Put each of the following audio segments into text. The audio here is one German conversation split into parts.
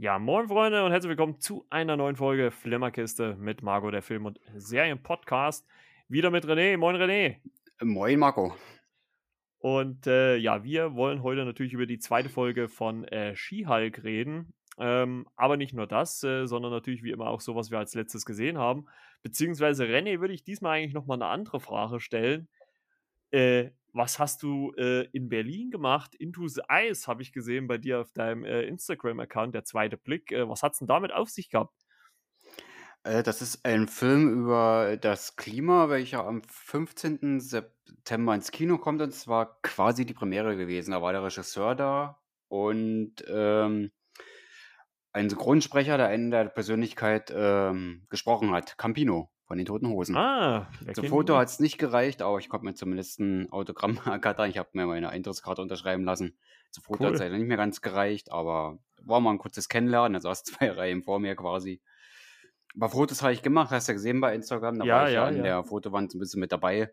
Ja, moin Freunde und herzlich willkommen zu einer neuen Folge Flimmerkiste mit Marco, der Film- und Serienpodcast. Wieder mit René. Moin René. Moin Marco. Und äh, ja, wir wollen heute natürlich über die zweite Folge von äh, She-Hulk reden. Ähm, aber nicht nur das, äh, sondern natürlich wie immer auch so, was wir als letztes gesehen haben. Beziehungsweise René würde ich diesmal eigentlich nochmal eine andere Frage stellen. Äh, was hast du äh, in Berlin gemacht? Into the Ice habe ich gesehen bei dir auf deinem äh, Instagram-Account, der zweite Blick. Äh, was hat es denn damit auf sich gehabt? Äh, das ist ein Film über das Klima, welcher am 15. September ins Kino kommt und zwar quasi die Premiere gewesen. Da war der Regisseur da und ähm, ein Synchronsprecher, der einen der Persönlichkeit ähm, gesprochen hat, Campino von den Toten Hosen. Ah, Zum Foto hat es nicht gereicht, aber ich konnte mir zumindest ein Autogramm ergattern. Ich habe mir meine Eintrittskarte unterschreiben lassen. Zum Foto cool. hat es leider nicht mehr ganz gereicht, aber war mal ein kurzes Kennenlernen. Er saß zwei Reihen vor mir quasi. Aber Fotos habe ich gemacht, hast du ja gesehen bei Instagram. Da ja, war ich ja, an ja. der Fotowand ein bisschen mit dabei.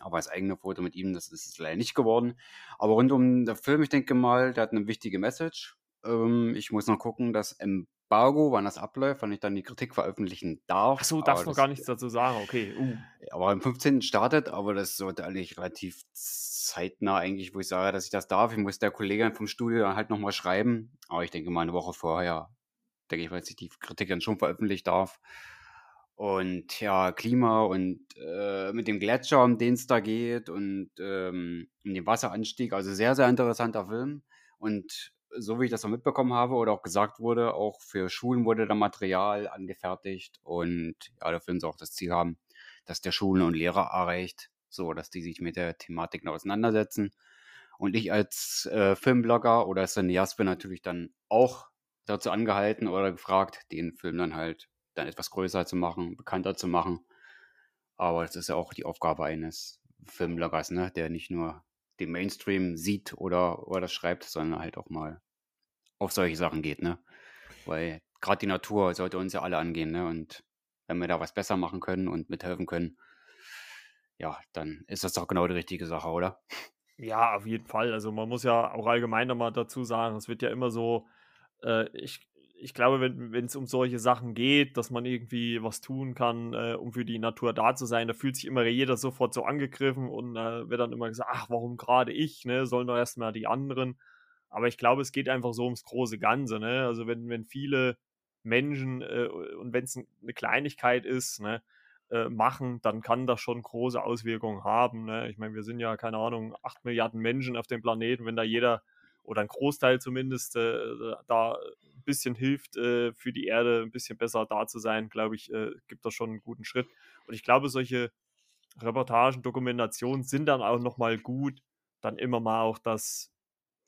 Aber das eigene Foto mit ihm, das ist es leider nicht geworden. Aber rund um den Film, ich denke mal, der hat eine wichtige Message. Ähm, ich muss noch gucken, dass Embargo, wann das abläuft, wann ich dann die Kritik veröffentlichen darf. Achso, darfst noch gar nichts dazu sagen, okay. Uh. Aber am 15. startet, aber das sollte eigentlich relativ zeitnah eigentlich, wo ich sage, dass ich das darf. Ich muss der Kollegin vom Studio dann halt nochmal schreiben. Aber ich denke mal eine Woche vorher, denke ich, dass ich die Kritik dann schon veröffentlichen darf. Und ja, Klima und äh, mit dem Gletscher, um den es da geht und ähm, um den Wasseranstieg. Also sehr, sehr interessanter Film. Und so wie ich das noch mitbekommen habe oder auch gesagt wurde, auch für Schulen wurde da Material angefertigt und ja, der Film soll auch das Ziel haben, dass der Schulen und Lehrer erreicht, so dass die sich mit der Thematik auseinandersetzen. Und ich als äh, Filmblogger oder Cineast bin natürlich dann auch dazu angehalten oder gefragt, den Film dann halt dann etwas größer zu machen, bekannter zu machen. Aber das ist ja auch die Aufgabe eines Filmbloggers, ne? der nicht nur den Mainstream sieht oder, oder schreibt, sondern halt auch mal auf solche Sachen geht, ne? Weil gerade die Natur sollte uns ja alle angehen, ne? Und wenn wir da was besser machen können und mithelfen können, ja, dann ist das doch genau die richtige Sache, oder? Ja, auf jeden Fall. Also man muss ja auch allgemein nochmal dazu sagen, es wird ja immer so, äh, ich, ich glaube, wenn es um solche Sachen geht, dass man irgendwie was tun kann, äh, um für die Natur da zu sein, da fühlt sich immer jeder sofort so angegriffen und äh, wird dann immer gesagt, ach, warum gerade ich, ne? Sollen doch erstmal die anderen. Aber ich glaube, es geht einfach so ums große Ganze, ne? Also wenn, wenn viele Menschen äh, und wenn es eine Kleinigkeit ist, ne, äh, machen, dann kann das schon große Auswirkungen haben. Ne? Ich meine, wir sind ja, keine Ahnung, acht Milliarden Menschen auf dem Planeten, wenn da jeder oder ein Großteil zumindest äh, da ein bisschen hilft, äh, für die Erde ein bisschen besser da zu sein, glaube ich, äh, gibt das schon einen guten Schritt. Und ich glaube, solche Reportagen, Dokumentationen sind dann auch nochmal gut, dann immer mal auch das,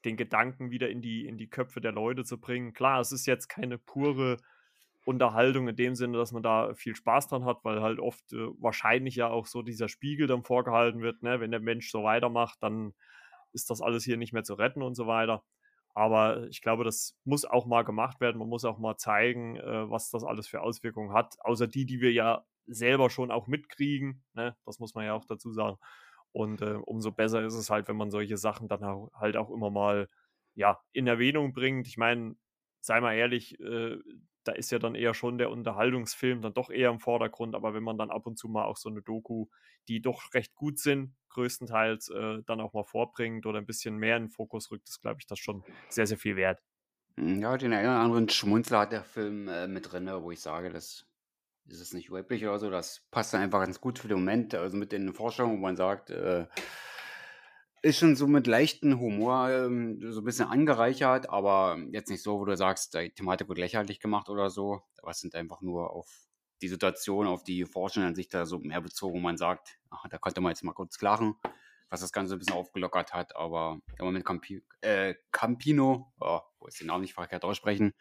den Gedanken wieder in die, in die Köpfe der Leute zu bringen. Klar, es ist jetzt keine pure Unterhaltung in dem Sinne, dass man da viel Spaß dran hat, weil halt oft äh, wahrscheinlich ja auch so dieser Spiegel dann vorgehalten wird, ne? wenn der Mensch so weitermacht, dann ist das alles hier nicht mehr zu retten und so weiter. Aber ich glaube, das muss auch mal gemacht werden. Man muss auch mal zeigen, äh, was das alles für Auswirkungen hat. Außer die, die wir ja selber schon auch mitkriegen. Ne? Das muss man ja auch dazu sagen. Und äh, umso besser ist es halt, wenn man solche Sachen dann halt auch immer mal ja, in Erwähnung bringt. Ich meine, sei mal ehrlich, äh, da ist ja dann eher schon der Unterhaltungsfilm dann doch eher im Vordergrund, aber wenn man dann ab und zu mal auch so eine Doku, die doch recht gut sind, größtenteils äh, dann auch mal vorbringt oder ein bisschen mehr in den Fokus rückt, ist, glaube ich, das schon sehr, sehr viel wert. Hm, ja, den einen oder anderen Schmunzler hat der Film äh, mit drin, wo ich sage, das ist es nicht üblich oder so, das passt dann einfach ganz gut für den Moment, also mit den Vorstellungen, wo man sagt, äh, ist schon so mit leichten Humor ähm, so ein bisschen angereichert, aber jetzt nicht so, wo du sagst, die Thematik wird lächerlich gemacht oder so. Was sind einfach nur auf die Situation, auf die Forschenden sich da so mehr bezogen, wo man sagt, ach, da konnte man jetzt mal kurz lachen, was das Ganze ein bisschen aufgelockert hat. Aber wenn man mit Campi äh, Campino, oh, wo ist den Namen nicht verkehrt aussprechen,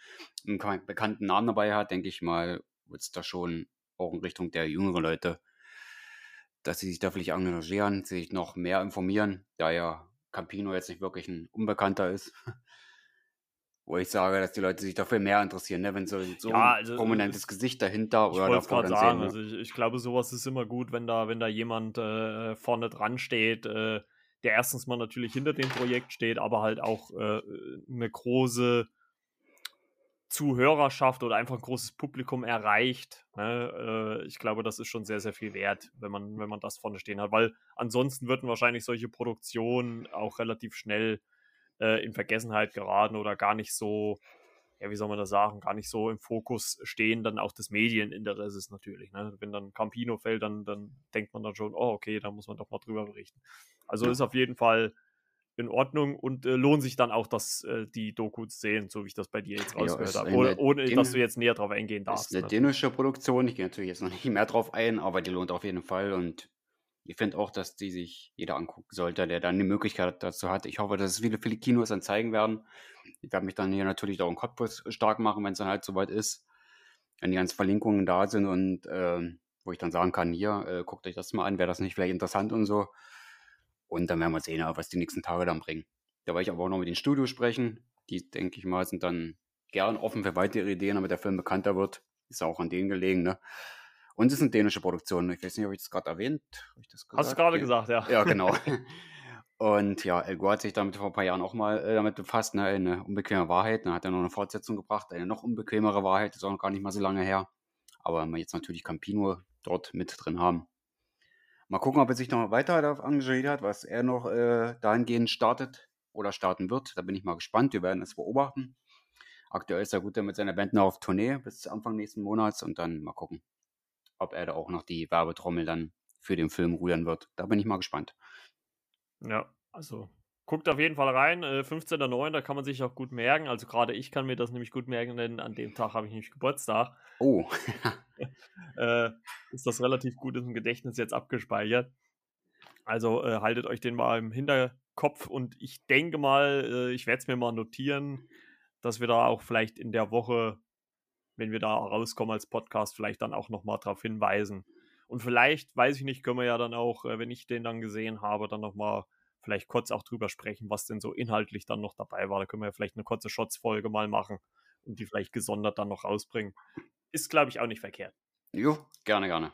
einen bekannten Namen dabei hat, denke ich mal, wird es da schon auch in Richtung der jüngeren Leute dass sie sich da vielleicht engagieren, sich noch mehr informieren, da ja Campino jetzt nicht wirklich ein Unbekannter ist. Wo ich sage, dass die Leute sich dafür mehr interessieren, ne? wenn so, so Ja, also, ein prominentes Gesicht dahinter oder davor dann sagen, sehen. also ich, ich glaube, sowas ist immer gut, wenn da, wenn da jemand äh, vorne dran steht, äh, der erstens mal natürlich hinter dem Projekt steht, aber halt auch äh, eine große Zuhörerschaft oder einfach ein großes Publikum erreicht. Ne? Äh, ich glaube, das ist schon sehr, sehr viel wert, wenn man, wenn man das vorne stehen hat, weil ansonsten würden wahrscheinlich solche Produktionen auch relativ schnell äh, in Vergessenheit geraten oder gar nicht so, ja, wie soll man das sagen, gar nicht so im Fokus stehen, dann auch des Medieninteresses natürlich. Ne? Wenn dann Campino fällt, dann, dann denkt man dann schon, oh, okay, da muss man doch mal drüber berichten. Also ist auf jeden Fall in Ordnung und äh, lohnt sich dann auch, dass äh, die Doku zu sehen, so wie ich das bei dir jetzt rausgehört ja, habe. Ohne, ohne dass du jetzt näher drauf eingehen darfst. Ist eine ne? dänische Produktion, ich gehe natürlich jetzt noch nicht mehr drauf ein, aber die lohnt auf jeden Fall und ich finde auch, dass die sich jeder angucken sollte, der dann die Möglichkeit dazu hat. Ich hoffe, dass es viele, viele Kinos dann zeigen werden. Ich werde mich dann hier natürlich auch in Cottbus stark machen, wenn es dann halt soweit ist. Wenn die ganzen Verlinkungen da sind und äh, wo ich dann sagen kann, hier, äh, guckt euch das mal an, wäre das nicht vielleicht interessant und so. Und dann werden wir sehen, was die nächsten Tage dann bringen. Da werde ich aber auch noch mit den Studios sprechen. Die, denke ich mal, sind dann gern offen für weitere Ideen, damit der Film bekannter wird. Ist auch an denen gelegen, ne? Und es ist eine dänische Produktion. Ich weiß nicht, ob ich das gerade erwähnt habe. Hast du gerade gesagt, ja. Ja, genau. Und ja, El Gore hat sich damit vor ein paar Jahren auch mal äh, damit befasst, ne? eine unbequeme Wahrheit. Dann hat er noch eine Fortsetzung gebracht, eine noch unbequemere Wahrheit, ist auch noch gar nicht mal so lange her. Aber wenn wir jetzt natürlich Campino dort mit drin haben. Mal gucken, ob er sich noch weiter darauf engagiert hat, was er noch äh, dahingehend startet oder starten wird. Da bin ich mal gespannt. Wir werden es beobachten. Aktuell ist er gut mit seiner Band noch auf Tournee bis Anfang nächsten Monats und dann mal gucken, ob er da auch noch die Werbetrommel dann für den Film rühren wird. Da bin ich mal gespannt. Ja, also guckt auf jeden Fall rein. Äh, 15.09. da kann man sich auch gut merken. Also gerade ich kann mir das nämlich gut merken, denn an dem Tag habe ich nämlich Geburtstag. Oh. äh, ist das relativ gut im Gedächtnis jetzt abgespeichert. Also äh, haltet euch den mal im Hinterkopf und ich denke mal, äh, ich werde es mir mal notieren, dass wir da auch vielleicht in der Woche, wenn wir da rauskommen als Podcast, vielleicht dann auch nochmal darauf hinweisen. Und vielleicht, weiß ich nicht, können wir ja dann auch, äh, wenn ich den dann gesehen habe, dann nochmal vielleicht kurz auch drüber sprechen, was denn so inhaltlich dann noch dabei war. Da können wir ja vielleicht eine kurze Shots-Folge mal machen und die vielleicht gesondert dann noch rausbringen. Ist, glaube ich, auch nicht verkehrt. Jo, gerne, gerne.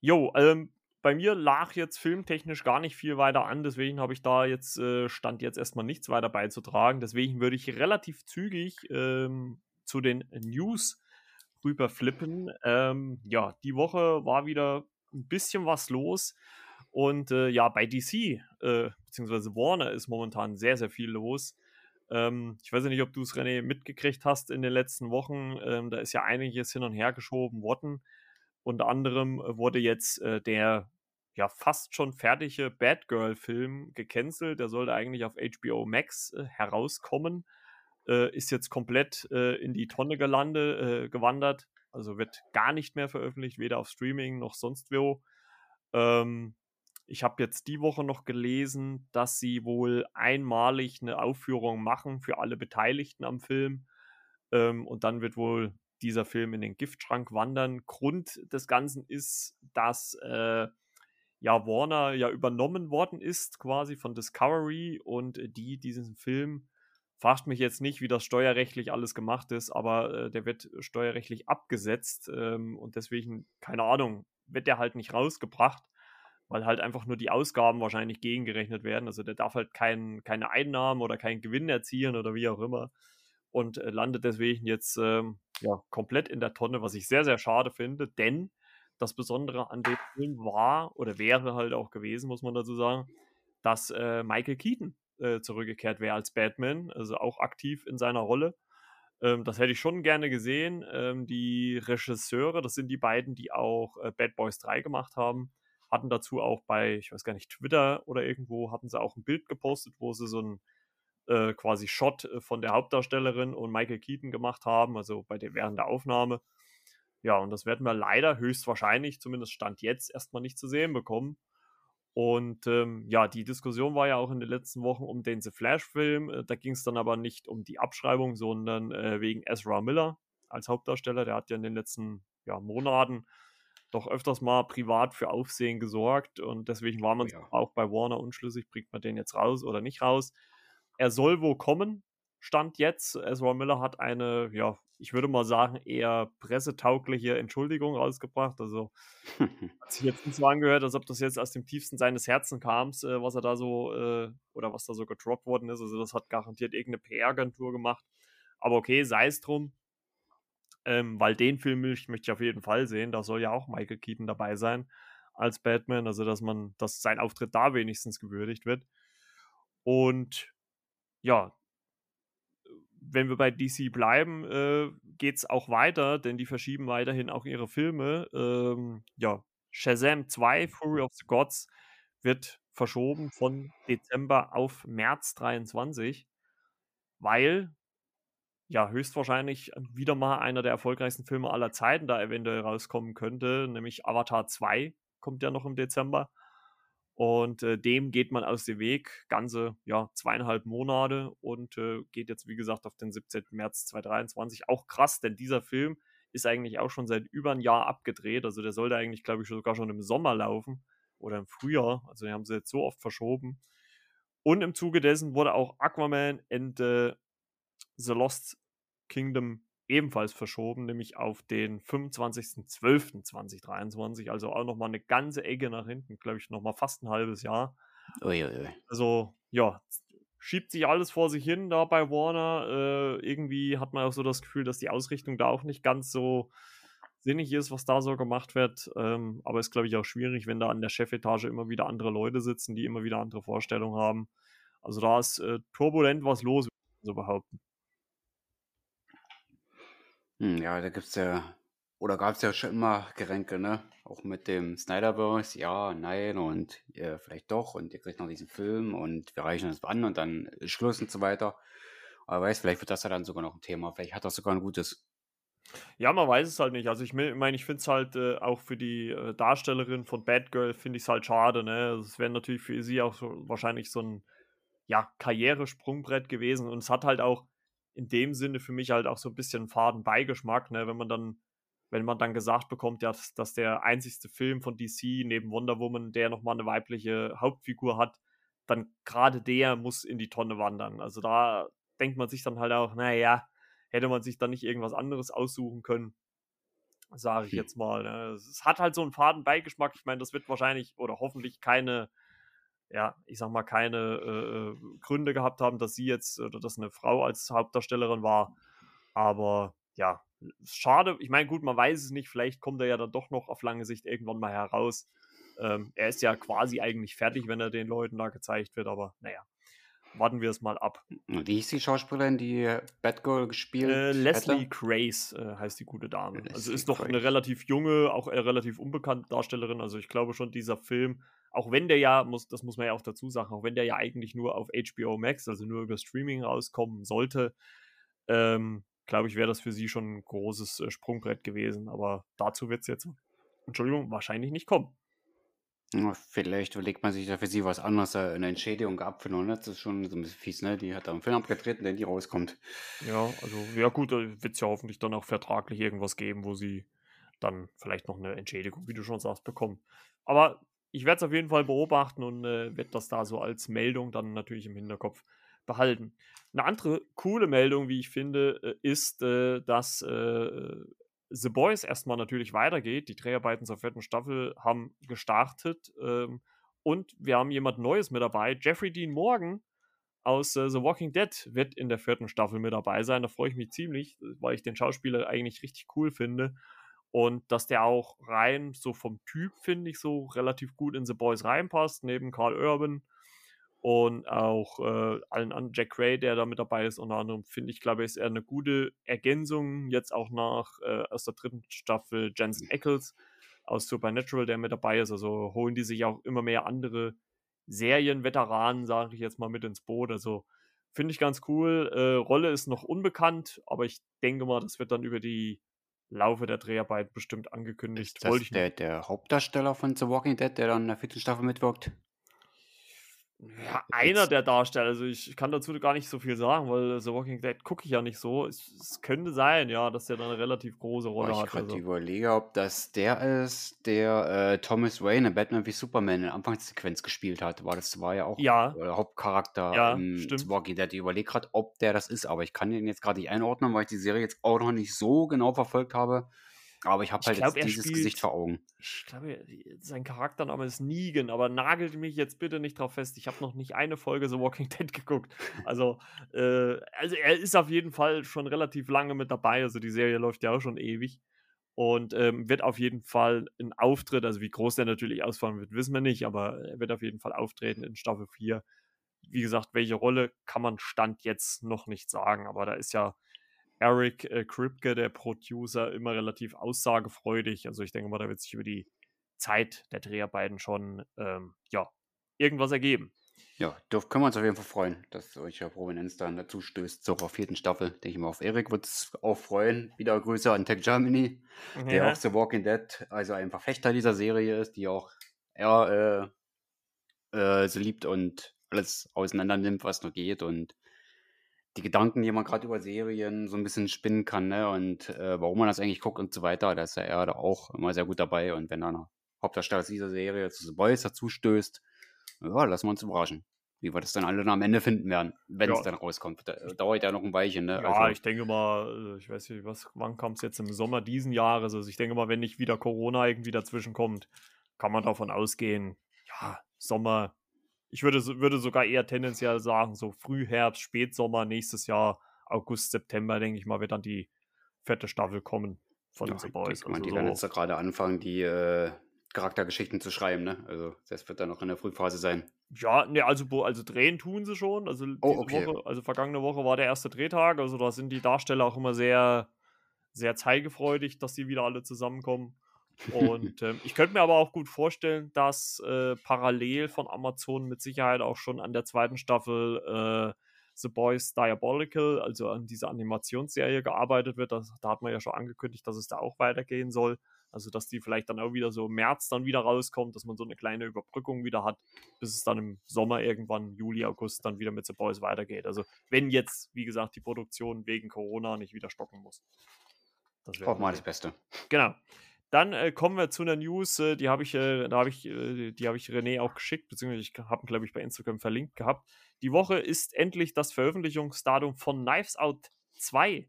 Jo, ähm, bei mir lag jetzt filmtechnisch gar nicht viel weiter an, deswegen habe ich da jetzt, äh, stand jetzt erstmal nichts weiter beizutragen. Deswegen würde ich relativ zügig ähm, zu den News rüberflippen. Ähm, ja, die Woche war wieder ein bisschen was los. Und äh, ja, bei DC, äh, beziehungsweise Warner, ist momentan sehr, sehr viel los. Ähm, ich weiß nicht, ob du es, René, mitgekriegt hast in den letzten Wochen. Ähm, da ist ja einiges hin und her geschoben worden. Unter anderem wurde jetzt äh, der ja fast schon fertige Batgirl-Film gecancelt. Der sollte eigentlich auf HBO Max äh, herauskommen. Äh, ist jetzt komplett äh, in die Tonne gelande, äh, gewandert. Also wird gar nicht mehr veröffentlicht, weder auf Streaming noch sonst wo. Ähm, ich habe jetzt die Woche noch gelesen, dass sie wohl einmalig eine Aufführung machen für alle Beteiligten am Film. Ähm, und dann wird wohl dieser Film in den Giftschrank wandern. Grund des Ganzen ist, dass äh, ja Warner ja übernommen worden ist, quasi von Discovery und die diesen Film fragt mich jetzt nicht, wie das steuerrechtlich alles gemacht ist, aber äh, der wird steuerrechtlich abgesetzt ähm, und deswegen, keine Ahnung, wird der halt nicht rausgebracht weil halt einfach nur die Ausgaben wahrscheinlich gegengerechnet werden. Also der darf halt kein, keine Einnahmen oder keinen Gewinn erzielen oder wie auch immer und äh, landet deswegen jetzt ähm, ja, komplett in der Tonne, was ich sehr, sehr schade finde, denn das Besondere an dem Film war oder wäre halt auch gewesen, muss man dazu sagen, dass äh, Michael Keaton äh, zurückgekehrt wäre als Batman, also auch aktiv in seiner Rolle. Ähm, das hätte ich schon gerne gesehen. Ähm, die Regisseure, das sind die beiden, die auch äh, Bad Boys 3 gemacht haben, hatten dazu auch bei, ich weiß gar nicht, Twitter oder irgendwo, hatten sie auch ein Bild gepostet, wo sie so ein äh, quasi Shot äh, von der Hauptdarstellerin und Michael Keaton gemacht haben, also bei der, während der Aufnahme. Ja, und das werden wir leider höchstwahrscheinlich, zumindest Stand jetzt, erstmal nicht zu sehen bekommen. Und ähm, ja, die Diskussion war ja auch in den letzten Wochen um den The Flash-Film. Äh, da ging es dann aber nicht um die Abschreibung, sondern äh, wegen Ezra Miller als Hauptdarsteller. Der hat ja in den letzten ja, Monaten doch öfters mal privat für Aufsehen gesorgt und deswegen war man oh ja. auch bei Warner unschlüssig, bringt man den jetzt raus oder nicht raus. Er soll wo kommen, stand jetzt. Ezra Miller hat eine, ja, ich würde mal sagen, eher pressetaugliche Entschuldigung rausgebracht. Also hat sich jetzt nicht so angehört, als ob das jetzt aus dem tiefsten seines Herzens kam, äh, was er da so äh, oder was da so gedroppt worden ist. Also das hat garantiert irgendeine PR-Agentur gemacht. Aber okay, sei es drum. Ähm, weil den Film möchte ich auf jeden Fall sehen. Da soll ja auch Michael Keaton dabei sein als Batman. Also, dass man, dass sein Auftritt da wenigstens gewürdigt wird. Und ja, wenn wir bei DC bleiben, äh, geht es auch weiter, denn die verschieben weiterhin auch ihre Filme. Ähm, ja, Shazam 2, Fury of the Gods, wird verschoben von Dezember auf März 23, weil ja höchstwahrscheinlich wieder mal einer der erfolgreichsten Filme aller Zeiten da eventuell rauskommen könnte, nämlich Avatar 2 kommt ja noch im Dezember. Und äh, dem geht man aus dem Weg, ganze ja, zweieinhalb Monate und äh, geht jetzt, wie gesagt, auf den 17. März 2023. Auch krass, denn dieser Film ist eigentlich auch schon seit über ein Jahr abgedreht. Also der sollte eigentlich, glaube ich, sogar schon im Sommer laufen oder im Frühjahr. Also die haben sie jetzt so oft verschoben. Und im Zuge dessen wurde auch Aquaman and äh, The Lost Kingdom ebenfalls verschoben, nämlich auf den 25.12.2023, also auch nochmal eine ganze Ecke nach hinten, glaube ich, nochmal fast ein halbes Jahr. Uiuiui. Also, ja, schiebt sich alles vor sich hin da bei Warner. Äh, irgendwie hat man auch so das Gefühl, dass die Ausrichtung da auch nicht ganz so sinnig ist, was da so gemacht wird. Ähm, aber ist, glaube ich, auch schwierig, wenn da an der Chefetage immer wieder andere Leute sitzen, die immer wieder andere Vorstellungen haben. Also da ist äh, turbulent was los, würde ich so behaupten. Hm, ja, da gibt's ja oder gab's ja schon immer Geränke, ne? Auch mit dem Snyderverse, ja, nein und äh, vielleicht doch und ihr kriegt noch diesen Film und wir reichen das an und dann ist Schluss und so weiter. Aber weiß, vielleicht wird das ja dann sogar noch ein Thema. Vielleicht hat das sogar ein gutes. Ja, man weiß es halt nicht. Also ich meine, ich finde es halt äh, auch für die äh, Darstellerin von Batgirl finde ich es halt schade, ne? Also es wäre natürlich für sie auch so, wahrscheinlich so ein ja, Karrieresprungbrett gewesen und es hat halt auch in dem Sinne für mich halt auch so ein bisschen faden Beigeschmack, ne? wenn man dann, wenn man dann gesagt bekommt, ja, dass, dass der einzigste Film von DC neben Wonder Woman, der nochmal eine weibliche Hauptfigur hat, dann gerade der muss in die Tonne wandern. Also da denkt man sich dann halt auch, naja, hätte man sich dann nicht irgendwas anderes aussuchen können, sage ich hm. jetzt mal. Ne? Es hat halt so einen faden Beigeschmack. Ich meine, das wird wahrscheinlich oder hoffentlich keine ja, ich sag mal, keine äh, äh, Gründe gehabt haben, dass sie jetzt oder dass eine Frau als Hauptdarstellerin war. Aber ja, schade. Ich meine, gut, man weiß es nicht. Vielleicht kommt er ja dann doch noch auf lange Sicht irgendwann mal heraus. Ähm, er ist ja quasi eigentlich fertig, wenn er den Leuten da gezeigt wird. Aber naja, warten wir es mal ab. Wie hieß die Schauspielerin, die Batgirl gespielt äh, Leslie Grace äh, heißt die gute Dame. Leslie also ist noch Grace. eine relativ junge, auch eine relativ unbekannte Darstellerin. Also ich glaube schon, dieser Film auch wenn der ja, muss, das muss man ja auch dazu sagen, auch wenn der ja eigentlich nur auf HBO Max, also nur über Streaming rauskommen sollte, ähm, glaube ich, wäre das für sie schon ein großes äh, Sprungbrett gewesen. Aber dazu wird es jetzt, Entschuldigung, wahrscheinlich nicht kommen. Vielleicht überlegt man sich da für sie was anderes, äh, eine Entschädigung gehabt für ne? Das ist schon so ein bisschen fies, ne? Die hat da einen Film abgetreten, der nie rauskommt. Ja, also, ja gut, da wird es ja hoffentlich dann auch vertraglich irgendwas geben, wo sie dann vielleicht noch eine Entschädigung, wie du schon sagst, bekommen. Aber ich werde es auf jeden Fall beobachten und äh, werde das da so als Meldung dann natürlich im Hinterkopf behalten. Eine andere coole Meldung, wie ich finde, äh, ist, äh, dass äh, The Boys erstmal natürlich weitergeht. Die Dreharbeiten zur vierten Staffel haben gestartet ähm, und wir haben jemand Neues mit dabei. Jeffrey Dean Morgan aus äh, The Walking Dead wird in der vierten Staffel mit dabei sein. Da freue ich mich ziemlich, weil ich den Schauspieler eigentlich richtig cool finde und dass der auch rein so vom Typ, finde ich, so relativ gut in The Boys reinpasst, neben Carl Urban und auch äh, allen anderen. Jack Ray, der da mit dabei ist, unter anderem, finde ich, glaube ich, ist er eine gute Ergänzung. Jetzt auch nach äh, aus der dritten Staffel Jensen Eccles aus Supernatural, der mit dabei ist. Also holen die sich auch immer mehr andere Serienveteranen, sage ich jetzt mal, mit ins Boot. Also finde ich ganz cool. Äh, Rolle ist noch unbekannt, aber ich denke mal, das wird dann über die Laufe der Dreharbeit bestimmt angekündigt. Ist das Wollte ich der, der Hauptdarsteller von The Walking Dead, der dann in der vierten Staffel mitwirkt? Ja, einer der Darsteller. Also ich kann dazu gar nicht so viel sagen, weil The Walking Dead gucke ich ja nicht so. Es, es, könnte sein, ja, dass der dann eine relativ große Rolle oh, hat. Ich also. überlege, ob das der ist, der äh, Thomas Wayne in Batman wie Superman in der Anfangssequenz gespielt hat. War das war ja auch ja. der Hauptcharakter ja, im stimmt. The Walking Dead. Ich überlege gerade, ob der das ist, aber ich kann den jetzt gerade nicht einordnen, weil ich die Serie jetzt auch noch nicht so genau verfolgt habe. Aber ich habe halt glaub, jetzt dieses spielt, Gesicht vor Augen. Ich glaube, sein Charaktername ist Negan, aber nagelt mich jetzt bitte nicht drauf fest. Ich habe noch nicht eine Folge The Walking Dead geguckt. Also, äh, also er ist auf jeden Fall schon relativ lange mit dabei. Also die Serie läuft ja auch schon ewig. Und ähm, wird auf jeden Fall ein Auftritt, also wie groß der natürlich ausfallen wird, wissen wir nicht, aber er wird auf jeden Fall auftreten in Staffel 4. Wie gesagt, welche Rolle kann man Stand jetzt noch nicht sagen, aber da ist ja Eric äh, Kripke, der Producer, immer relativ aussagefreudig. Also ich denke mal, da wird sich über die Zeit der Dreharbeiten schon ähm, ja, irgendwas ergeben. Ja, dürf, können wir uns auf jeden Fall freuen, dass solche Prominenz dann dazu stößt. Auf vierten Staffel, denke ich mal, auf Erik wird es auch freuen. Wieder Grüße an Tech Germany, ja. der auch The Walking Dead, also ein Verfechter dieser Serie ist, die auch er äh, äh, so liebt und alles auseinander nimmt, was nur geht und die Gedanken, die man gerade über Serien so ein bisschen spinnen kann, ne? Und äh, warum man das eigentlich guckt und so weiter, da ist ja er da auch immer sehr gut dabei. Und wenn dann Hauptdarsteller dieser Serie zu The Boys dazu stößt, ja, lassen wir uns überraschen, wie wir das dann alle dann am Ende finden werden, wenn es ja. dann rauskommt. Da, dauert ja noch ein Weilchen, ne? Ja, also, ich denke mal, äh, ich weiß nicht, was, wann kam es jetzt im Sommer diesen Jahres? Also ich denke mal, wenn nicht wieder Corona irgendwie dazwischen kommt, kann man davon ausgehen, ja, Sommer ich würde, würde sogar eher tendenziell sagen, so Frühherbst, Spätsommer, nächstes Jahr, August, September, denke ich mal, wird dann die vierte Staffel kommen von ja, The Boys. Also die so. werden jetzt gerade anfangen, die äh, Charaktergeschichten zu schreiben, ne? Also das wird dann noch in der Frühphase sein. Ja, ne, also, also drehen tun sie schon. Also oh, okay. Woche, also vergangene Woche war der erste Drehtag. Also da sind die Darsteller auch immer sehr, sehr zeigefreudig, dass sie wieder alle zusammenkommen. Und ähm, ich könnte mir aber auch gut vorstellen, dass äh, parallel von Amazon mit Sicherheit auch schon an der zweiten Staffel äh, The Boys Diabolical, also an dieser Animationsserie gearbeitet wird. Das, da hat man ja schon angekündigt, dass es da auch weitergehen soll. Also, dass die vielleicht dann auch wieder so im März dann wieder rauskommt, dass man so eine kleine Überbrückung wieder hat, bis es dann im Sommer irgendwann, Juli, August, dann wieder mit The Boys weitergeht. Also, wenn jetzt, wie gesagt, die Produktion wegen Corona nicht wieder stocken muss. Das Hoffen mal das Beste. Genau. Dann äh, kommen wir zu einer News, äh, die habe ich, äh, da habe ich, äh, die habe ich René auch geschickt, beziehungsweise ich habe ihn, glaube ich, bei Instagram verlinkt gehabt. Die Woche ist endlich das Veröffentlichungsdatum von Knives Out 2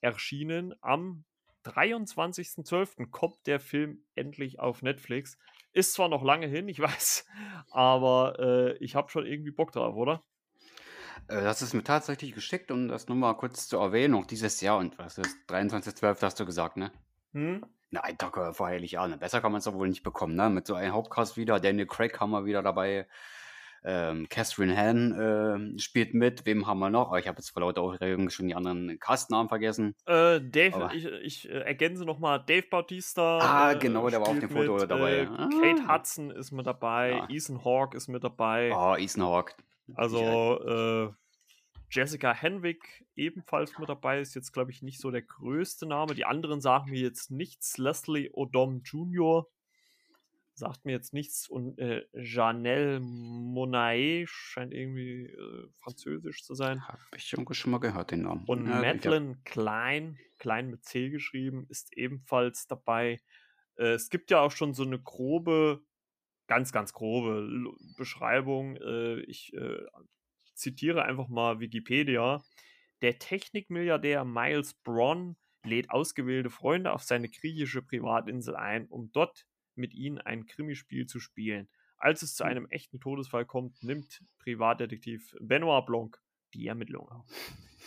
erschienen. Am 23.12. kommt der Film endlich auf Netflix. Ist zwar noch lange hin, ich weiß, aber äh, ich habe schon irgendwie Bock drauf, oder? Äh, das ist mir tatsächlich geschickt, um das nur mal kurz zu erwähnen, noch dieses Jahr und was ist 23.12. hast du gesagt, ne? Hm? Nein, Tag vor Heiligabend. Besser kann man es doch wohl nicht bekommen, ne? Mit so einem Hauptcast wieder. Daniel Craig haben wir wieder dabei. Ähm, Catherine Hahn äh, spielt mit. Wem haben wir noch? Oh, ich habe jetzt vor lauter Aufregung schon die anderen Castnamen vergessen. Äh, Dave, Aber, ich, ich äh, ergänze nochmal Dave Bautista. Ah, äh, genau, der war auf dem Foto mit, dabei. Äh, ah. Kate Hudson ist mit dabei. Ja. Ethan Hawke ist mit dabei. Oh, Ethan Hawke. Also, äh, Jessica Henwick ebenfalls mit dabei, ist jetzt, glaube ich, nicht so der größte Name. Die anderen sagen mir jetzt nichts. Leslie Odom Jr. sagt mir jetzt nichts. Und äh, Janelle Monae scheint irgendwie äh, französisch zu sein. Habe ich schon mal gehört, den Namen. Und ja, Madeline Klein, Klein mit C geschrieben, ist ebenfalls dabei. Äh, es gibt ja auch schon so eine grobe ganz, ganz grobe Beschreibung. Äh, ich äh, zitiere einfach mal Wikipedia. Der Technikmilliardär Miles Braun lädt ausgewählte Freunde auf seine griechische Privatinsel ein, um dort mit ihnen ein Krimispiel zu spielen. Als es zu hm. einem echten Todesfall kommt, nimmt Privatdetektiv Benoit Blanc die Ermittlungen auf.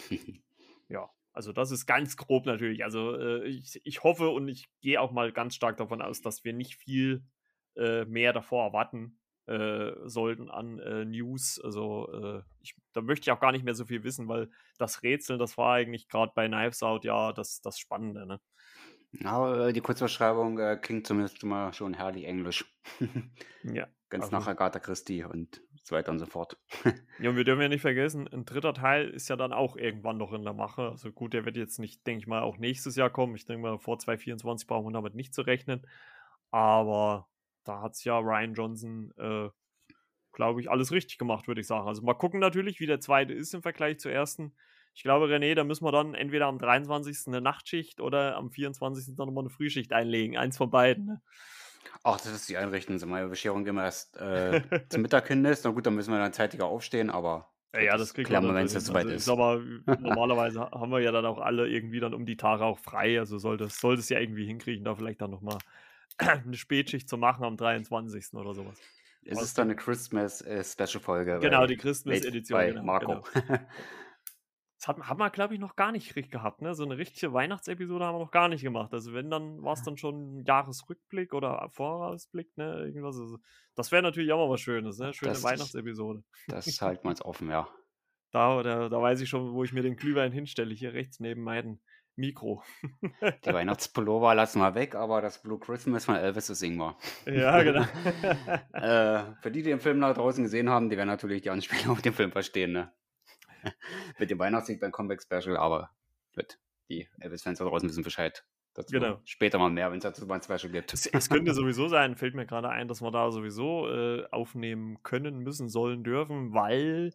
ja, also das ist ganz grob natürlich. Also äh, ich, ich hoffe und ich gehe auch mal ganz stark davon aus, dass wir nicht viel äh, mehr davor erwarten äh, sollten an äh, News. Also äh, ich, da möchte ich auch gar nicht mehr so viel wissen, weil das Rätseln, das war eigentlich gerade bei Knives Out ja das, das Spannende. Ne? Ja, äh, die Kurzbeschreibung äh, klingt zumindest immer schon herrlich englisch. ja. Ganz also, nach Agatha Christie und so weiter und so fort. ja, und wir dürfen ja nicht vergessen, ein dritter Teil ist ja dann auch irgendwann noch in der Mache. Also gut, der wird jetzt nicht, denke ich mal, auch nächstes Jahr kommen. Ich denke mal, vor 2024 brauchen wir damit nicht zu rechnen. Aber da hat es ja Ryan Johnson, äh, glaube ich, alles richtig gemacht, würde ich sagen. Also mal gucken natürlich, wie der zweite ist im Vergleich zur ersten. Ich glaube, René, da müssen wir dann entweder am 23. eine Nachtschicht oder am 24. dann nochmal eine Frühschicht einlegen. Eins von beiden. Ne? Ach, das ist die Einrichtung. So meine Bescherung immer erst äh, zum Mittag hin ist. Na gut, dann müssen wir dann zeitiger aufstehen, aber Ja, ja, das kriegt man wenn es jetzt soweit Also ist. mal, normalerweise ha- haben wir ja dann auch alle irgendwie dann um die Tage auch frei. Also sollte es sollte es ja irgendwie hinkriegen, da vielleicht dann nochmal eine Spätschicht zu machen am 23. oder sowas. Es Was ist dann eine Christmas-Special-Folge. Genau, bei- die Christmas-Edition. Bei Genau, Marco. genau. Das hat, haben wir, glaube ich, noch gar nicht richtig gehabt. Ne? So eine richtige Weihnachtsepisode haben wir noch gar nicht gemacht. Also wenn, dann war es dann schon ein Jahresrückblick oder Vorausblick. Ne? Irgendwas. Also, das wäre natürlich auch mal was Schönes. Ne? Schöne Das- Weihnachtsepisode. das halten wir uns offen, ja. Da, da, da weiß ich schon, wo ich mir den Glühwein hinstelle. Hier rechts neben meinem Mikro. Die Weihnachtspullover lassen wir weg, aber das Blue Christmas von Elvis, das singen wir. ja, genau. Äh, für die, die den Film da draußen gesehen haben, die werden natürlich die Anspielung auf den Film verstehen, ne? Mit dem Weihnachtslied beim Comeback Special, aber gut, die Elvis-Fans da draußen wissen Bescheid. Dazu Genau. Später mal mehr, wenn es dazu mal ein Special gibt. Es, es könnte sowieso sein, fällt mir gerade ein, dass wir da sowieso äh, aufnehmen können, müssen, sollen, dürfen, weil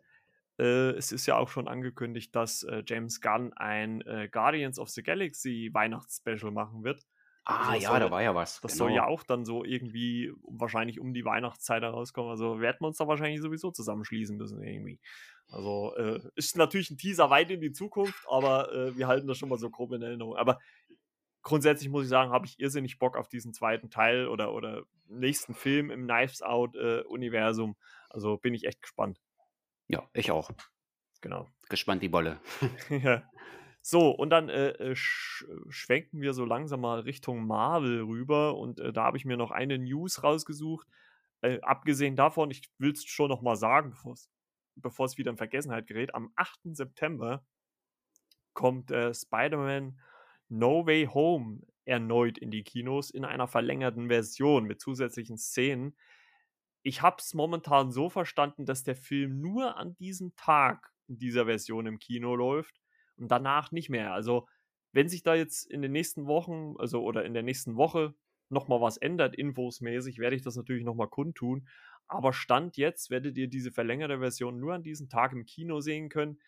äh, es ist ja auch schon angekündigt, dass äh, James Gunn ein äh, Guardians of the Galaxy Weihnachtsspecial machen wird. Ah, das ja, soll- da war ja was. Das genau. soll ja auch dann so irgendwie wahrscheinlich um die Weihnachtszeit herauskommen. Also werden wir uns da wahrscheinlich sowieso zusammenschließen müssen irgendwie. Also äh, ist natürlich ein Teaser weit in die Zukunft, aber äh, wir halten das schon mal so grob in Erinnerung. Aber grundsätzlich muss ich sagen, habe ich irrsinnig Bock auf diesen zweiten Teil oder, oder nächsten Film im Knives Out äh, Universum. Also bin ich echt gespannt. Ja, ich auch. Genau. Gespannt die Bolle. Ja. So, und dann äh, äh, sch schwenken wir so langsam mal Richtung Marvel rüber und äh, da habe ich mir noch eine News rausgesucht. Äh, abgesehen davon, ich will es schon noch mal sagen, bevor es wieder in Vergessenheit gerät, am 8. September kommt äh, Spider-Man No Way Home erneut in die Kinos in einer verlängerten Version mit zusätzlichen Szenen. Ich habe es momentan so verstanden, dass der Film nur an diesem Tag in dieser Version im Kino läuft und danach nicht mehr. Also, wenn sich da jetzt in den nächsten Wochen, also oder in der nächsten Woche nochmal was ändert, infosmäßig, werde ich das natürlich nochmal kundtun. Aber Stand jetzt werdet ihr diese verlängerte Version nur an diesem Tag im Kino sehen können.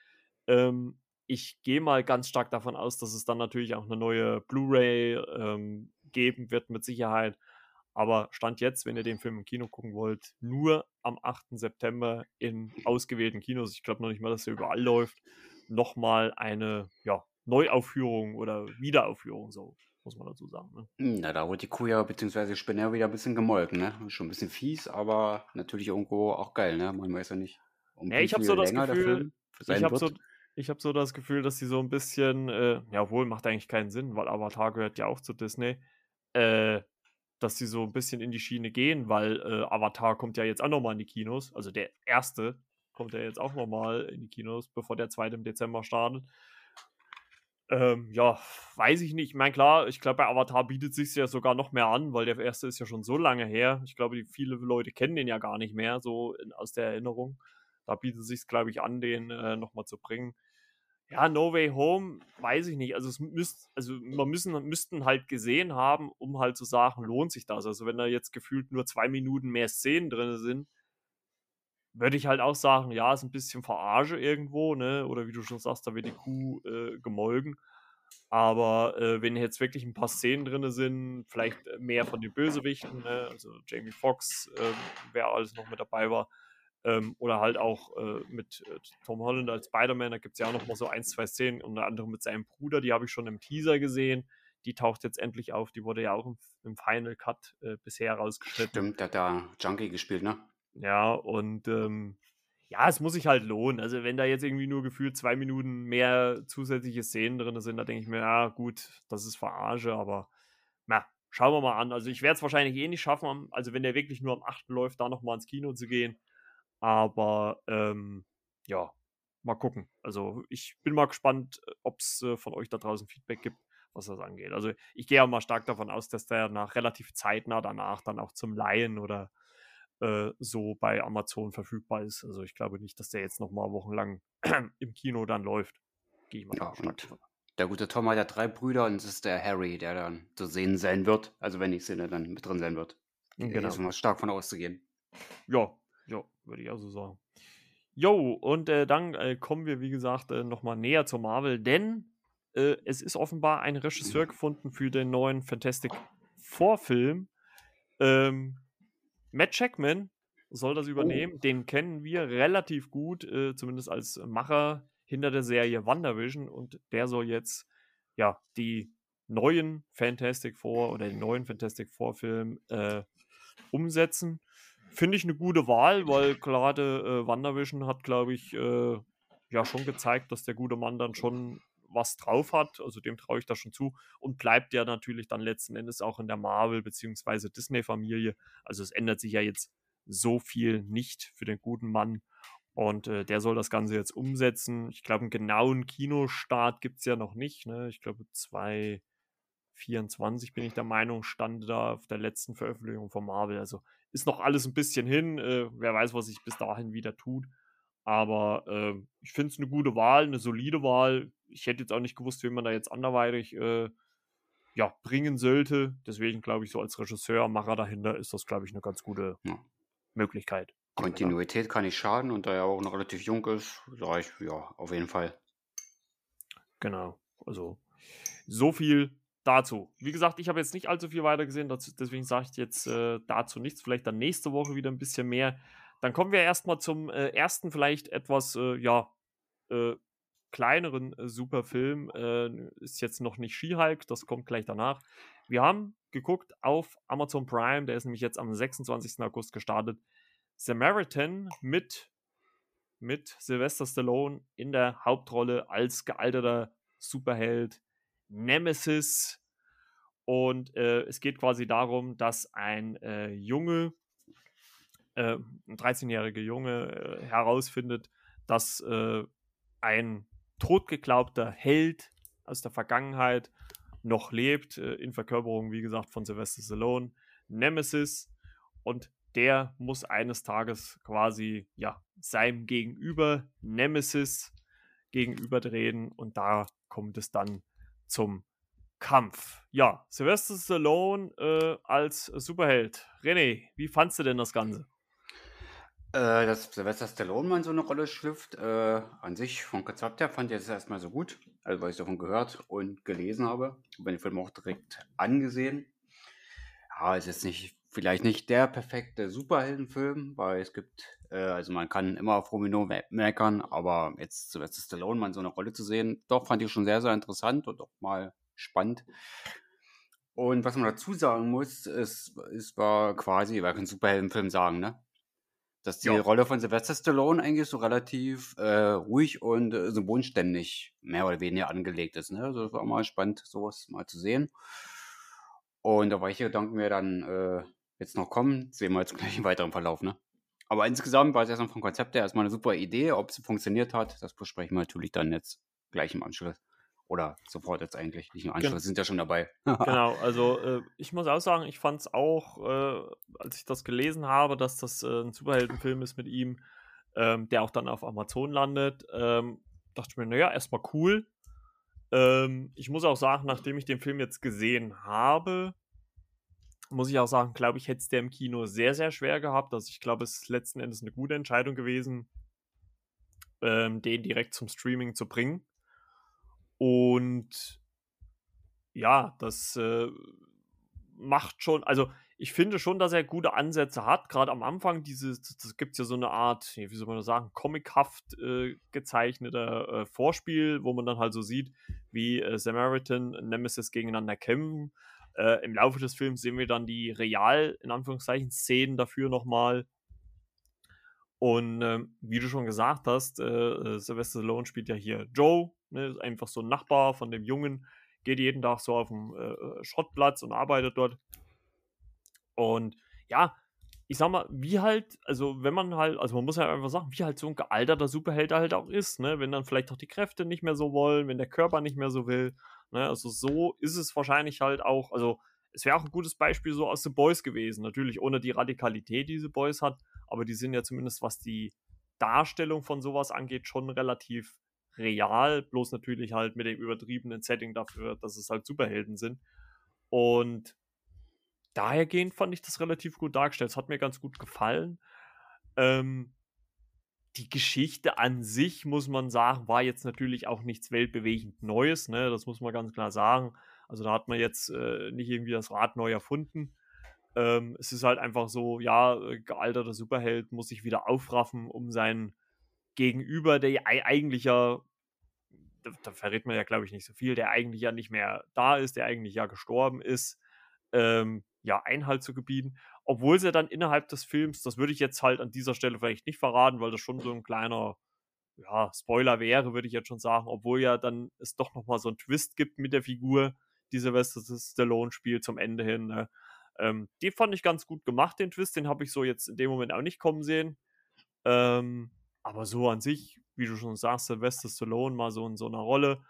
Ähm, ich gehe mal ganz stark davon aus, dass es dann natürlich auch eine neue Blu-ray ähm, geben wird, mit Sicherheit. Aber Stand jetzt, wenn ihr den Film im Kino gucken wollt, nur am 8. September in ausgewählten Kinos. Ich glaube noch nicht mal, dass er überall läuft. Nochmal eine ja, Neuaufführung oder Wiederaufführung, so muss man dazu sagen. Ne? Na, da wurde die Kuh ja bzw. Spinner wieder ein bisschen gemolken, ne? Schon ein bisschen fies, aber natürlich irgendwo auch geil, ne? Man weiß ja nicht. Um Ja, ich habe so das Gefühl, Ich habe so, ich hab so das Gefühl, dass sie so ein bisschen, äh, ja, wohl macht eigentlich keinen Sinn, weil Avatar gehört ja auch zu Disney, äh, dass sie so ein bisschen in die Schiene gehen, weil äh, Avatar kommt ja jetzt auch nochmal in die Kinos. Also der erste kommt ja jetzt auch nochmal in die Kinos, bevor der zweite im Dezember startet. Ähm, ja, weiß ich nicht. Ich meine, klar, ich glaube, bei Avatar bietet sich ja sogar noch mehr an, weil der erste ist ja schon so lange her. Ich glaube, viele Leute kennen den ja gar nicht mehr, so in, aus der Erinnerung. Da bietet es sich, glaube ich, an, den äh, nochmal zu bringen. Ja, No Way Home, weiß ich nicht. Also, es müsst, also man müssen, müssten halt gesehen haben, um halt zu sagen, lohnt sich das. Also, wenn da jetzt gefühlt nur zwei Minuten mehr Szenen drin sind, würde ich halt auch sagen, ja, ist ein bisschen Verarsche irgendwo, ne? Oder wie du schon sagst, da wird die Kuh äh, gemolken. Aber äh, wenn jetzt wirklich ein paar Szenen drin sind, vielleicht mehr von den Bösewichten, ne? also Jamie Foxx, äh, wer alles noch mit dabei war, ähm, oder halt auch äh, mit äh, Tom Holland als Spider-Man, da gibt es ja auch noch mal so ein, zwei Szenen, unter anderem mit seinem Bruder, die habe ich schon im Teaser gesehen. Die taucht jetzt endlich auf, die wurde ja auch im, im Final Cut äh, bisher rausgeschnitten. Stimmt, der hat da Junkie gespielt, ne? Ja, und ähm, ja, es muss sich halt lohnen. Also, wenn da jetzt irgendwie nur gefühlt zwei Minuten mehr zusätzliche Szenen drin sind, da denke ich mir, ja, gut, das ist Verarsche, aber na, schauen wir mal an. Also, ich werde es wahrscheinlich eh nicht schaffen, also wenn der wirklich nur am 8. läuft, da nochmal ins Kino zu gehen. Aber ähm, ja, mal gucken. Also, ich bin mal gespannt, ob es äh, von euch da draußen Feedback gibt, was das angeht. Also, ich gehe auch mal stark davon aus, dass der nach relativ zeitnah danach dann auch zum Laien oder äh, so bei Amazon verfügbar ist. Also ich glaube nicht, dass der jetzt noch mal wochenlang im Kino dann läuft. Gehe ich mal Ja, stark davon aus. der gute Tom hat ja drei Brüder und es ist der Harry, der dann zu sehen sein wird. Also wenn ich sehe, dann mit drin sein wird. Genau. Genau. ist mal stark von auszugehen. Ja, ja, würde ich auch so sagen. Jo, und äh, dann äh, kommen wir, wie gesagt, äh, nochmal näher zur Marvel, denn äh, es ist offenbar ein Regisseur gefunden für den neuen Fantastic Four-Film. Ähm, Matt Jackman soll das oh. übernehmen. Oh. Den kennen wir relativ gut, äh, zumindest als Macher hinter der Serie WandaVision. Und der soll jetzt ja die neuen Fantastic Four oder den neuen Fantastic Four Film äh, umsetzen. Finde ich eine gute Wahl, weil gerade äh, WandaVision hat, glaube ich, äh, ja schon gezeigt, dass der gute Mann dann schon was drauf hat. Also dem traue ich da schon zu. Und bleibt ja natürlich dann letzten Endes auch in der Marvel- bzw. Disney-Familie. Also es ändert sich ja jetzt so viel nicht für den guten Mann. Und äh, der soll das Ganze jetzt umsetzen. Ich glaube, einen genauen Kinostart gibt es ja noch nicht. Ne? Ich glaube, 2024 bin ich der Meinung, stand da auf der letzten Veröffentlichung von Marvel. Also ist noch alles ein bisschen hin. Äh, wer weiß, was sich bis dahin wieder tut. Aber äh, ich finde es eine gute Wahl, eine solide Wahl. Ich hätte jetzt auch nicht gewusst, wie man da jetzt anderweitig äh, ja, bringen sollte. Deswegen glaube ich, so als Regisseur, Macher dahinter ist das, glaube ich, eine ganz gute ja. Möglichkeit. Kontinuität kann nicht schaden und da er auch noch relativ jung ist, sage ich, ja, auf jeden Fall. Genau. Also so viel dazu. Wie gesagt, ich habe jetzt nicht allzu viel weiter gesehen, deswegen sage ich jetzt äh, dazu nichts. Vielleicht dann nächste Woche wieder ein bisschen mehr. Dann kommen wir erstmal zum äh, ersten, vielleicht etwas, äh, ja, äh, kleineren äh, Superfilm. Äh, ist jetzt noch nicht She-Hulk, das kommt gleich danach. Wir haben geguckt auf Amazon Prime, der ist nämlich jetzt am 26. August gestartet. Samaritan mit, mit Sylvester Stallone in der Hauptrolle als gealterter Superheld Nemesis. Und äh, es geht quasi darum, dass ein äh, Junge äh, ein 13-jähriger Junge äh, herausfindet, dass äh, ein totgeglaubter Held aus der Vergangenheit noch lebt, äh, in Verkörperung, wie gesagt, von Sylvester Stallone, Nemesis. Und der muss eines Tages quasi ja, seinem Gegenüber, Nemesis, gegenüberdrehen und da kommt es dann zum Kampf. Ja, Sylvester Stallone äh, als Superheld. René, wie fandst du denn das Ganze? Äh, dass Sylvester Stallone mal so eine Rolle schlüpft, äh, an sich vom Konzept her fand ich das erstmal so gut, also weil ich davon gehört und gelesen habe. Habe den Film auch direkt angesehen. Ja, ist jetzt nicht, vielleicht nicht der perfekte Superheldenfilm, weil es gibt, äh, also man kann immer auf Romino meckern, aber jetzt Sylvester Stallone mal in so eine Rolle zu sehen, doch fand ich schon sehr, sehr interessant und auch mal spannend. Und was man dazu sagen muss, ist, es war quasi, weil ich einen Superheldenfilm sagen, ne? dass die ja. Rolle von Sylvester Stallone eigentlich so relativ äh, ruhig und äh, so bodenständig mehr oder weniger angelegt ist. Ne? Also das war mal spannend, sowas mal zu sehen. Und da welche Gedanken mir dann äh, jetzt noch kommen, sehen wir jetzt gleich im weiteren Verlauf. Ne? Aber insgesamt war es erstmal vom Konzept her erstmal eine super Idee. Ob sie funktioniert hat, das besprechen wir natürlich dann jetzt gleich im Anschluss. Oder sofort jetzt eigentlich, nicht im Anschluss, Gen sind ja schon dabei. genau, also äh, ich muss auch sagen, ich fand es auch, äh, als ich das gelesen habe, dass das äh, ein Superheldenfilm ist mit ihm, ähm, der auch dann auf Amazon landet, ähm, dachte ich mir, naja, erstmal cool. Ähm, ich muss auch sagen, nachdem ich den Film jetzt gesehen habe, muss ich auch sagen, glaube ich, hätte es der im Kino sehr, sehr schwer gehabt. Also ich glaube, es ist letzten Endes eine gute Entscheidung gewesen, ähm, den direkt zum Streaming zu bringen. Und ja, das äh, macht schon, also ich finde schon, dass er gute Ansätze hat. Gerade am Anfang, dieses, das gibt es ja so eine Art, wie soll man das sagen, comichaft äh, gezeichneter äh, Vorspiel, wo man dann halt so sieht, wie äh, Samaritan und Nemesis gegeneinander kämpfen. Äh, Im Laufe des Films sehen wir dann die real, in Anführungszeichen, Szenen dafür nochmal. Und ähm, wie du schon gesagt hast, äh, äh, Sylvester Stallone spielt ja hier Joe, ne, einfach so ein Nachbar von dem Jungen, geht jeden Tag so auf dem äh, äh, Schrottplatz und arbeitet dort. Und ja, ich sag mal, wie halt, also wenn man halt, also man muss halt einfach sagen, wie halt so ein gealterter Superheld halt auch ist, ne, wenn dann vielleicht auch die Kräfte nicht mehr so wollen, wenn der Körper nicht mehr so will, ne, also so ist es wahrscheinlich halt auch, also es wäre auch ein gutes Beispiel so aus The Boys gewesen, natürlich ohne die Radikalität, die The Boys hat, aber die sind ja zumindest, was die Darstellung von sowas angeht, schon relativ real, bloß natürlich halt mit dem übertriebenen Setting dafür, dass es halt Superhelden sind. Und dahergehend fand ich das relativ gut dargestellt. Es hat mir ganz gut gefallen. Ähm, die Geschichte an sich, muss man sagen, war jetzt natürlich auch nichts weltbewegend Neues, ne? Das muss man ganz klar sagen. Also da hat man jetzt äh, nicht irgendwie das Rad neu erfunden. Ähm, es ist halt einfach so, ja, äh, gealterter Superheld muss sich wieder aufraffen, um seinen Gegenüber, der eigentlich ja, da, da verrät man ja, glaube ich, nicht so viel, der eigentlich ja nicht mehr da ist, der eigentlich ja gestorben ist, ähm, ja, Einhalt zu gebieten. Obwohl sie dann innerhalb des Films, das würde ich jetzt halt an dieser Stelle vielleicht nicht verraten, weil das schon so ein kleiner ja, Spoiler wäre, würde ich jetzt schon sagen, obwohl ja dann es doch nochmal so einen Twist gibt mit der Figur, die Sylvester Stallone spielt zum Ende hin. Ne? Ähm, die fand ich ganz gut gemacht, den Twist, den habe ich so jetzt in dem Moment auch nicht kommen sehen. Ähm, aber so an sich, wie du schon sagst, Sylvester Stallone mal so in so einer Rolle.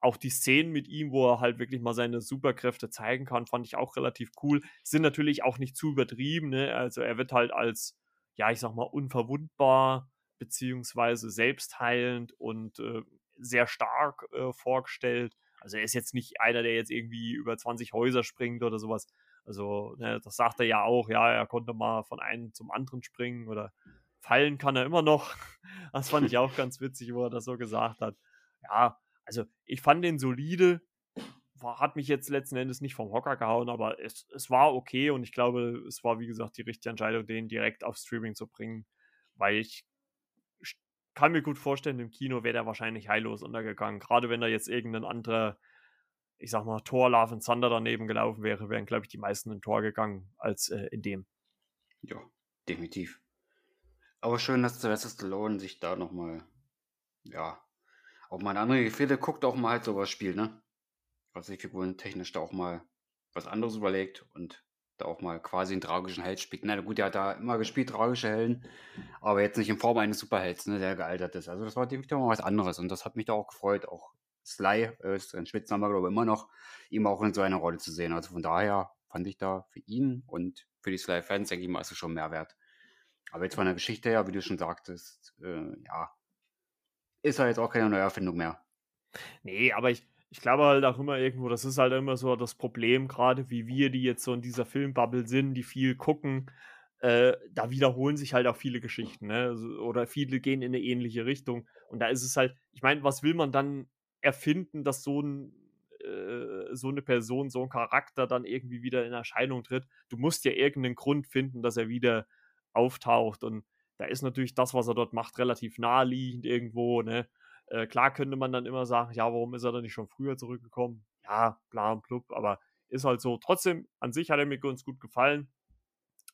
Auch die Szenen mit ihm, wo er halt wirklich mal seine Superkräfte zeigen kann, fand ich auch relativ cool. Sind natürlich auch nicht zu übertrieben, ne? Also er wird halt als, ja, ich sag mal, unverwundbar beziehungsweise selbstheilend und äh, sehr stark äh, vorgestellt. Also er ist jetzt nicht einer, der jetzt irgendwie über 20 Häuser springt oder sowas. Also ne, das sagt er ja auch, ja, er konnte mal von einem zum anderen springen oder fallen kann er immer noch. Das fand ich auch ganz witzig, wo er das so gesagt hat. Ja, also ich fand den solide, war, hat mich jetzt letzten Endes nicht vom Hocker gehauen, aber es, es war okay und ich glaube, es war wie gesagt die richtige Entscheidung, den direkt auf Streaming zu bringen, weil ich kann mir gut vorstellen, im Kino wäre der wahrscheinlich heillos untergegangen. Gerade wenn da jetzt irgendein anderer, ich sag mal, Tor, Love and Thunder daneben gelaufen wäre, wären, glaube ich, die meisten in Tor gegangen als äh, in dem. Ja, definitiv. Aber schön, dass Sylvester Stallone sich da nochmal, ja, auch mal andere Gefilde guckt, auch mal halt sowas spielt, ne? Also die Figuren technisch da auch mal was anderes überlegt und da auch mal quasi einen tragischen Held spielt. Na gut, der hat da immer gespielt, tragische Helden, aber jetzt nicht in Form eines Superhelds, ne, der gealtert ist. Also das war definitiv mal was anderes und das hat mich da auch gefreut. Auch Sly äh, ist ein Spitzname, glaube ich, immer noch, ihm auch in so einer Rolle zu sehen. Also von daher fand ich da für ihn und für die Sly-Fans, denke ich mal, ist es schon mehr wert. Aber jetzt von der Geschichte her, wie du schon sagtest, äh, ja, ist er jetzt auch keine Neuerfindung mehr. Nee, aber ich, ich glaube halt auch immer irgendwo, das ist halt immer so das Problem, gerade wie wir, die jetzt so in dieser Filmbubble sind, die viel gucken, äh, da wiederholen sich halt auch viele Geschichten, ne? oder viele gehen in eine ähnliche Richtung. Und da ist es halt, ich meine, was will man dann erfinden, dass so ein äh, so eine Person, so ein Charakter dann irgendwie wieder in Erscheinung tritt. Du musst ja irgendeinen Grund finden, dass er wieder auftaucht. Und da ist natürlich das, was er dort macht, relativ naheliegend irgendwo. Ne? Äh, klar könnte man dann immer sagen, ja, warum ist er dann nicht schon früher zurückgekommen? Ja, bla und blub, aber ist halt so. Trotzdem, an sich hat er mir ganz gut gefallen.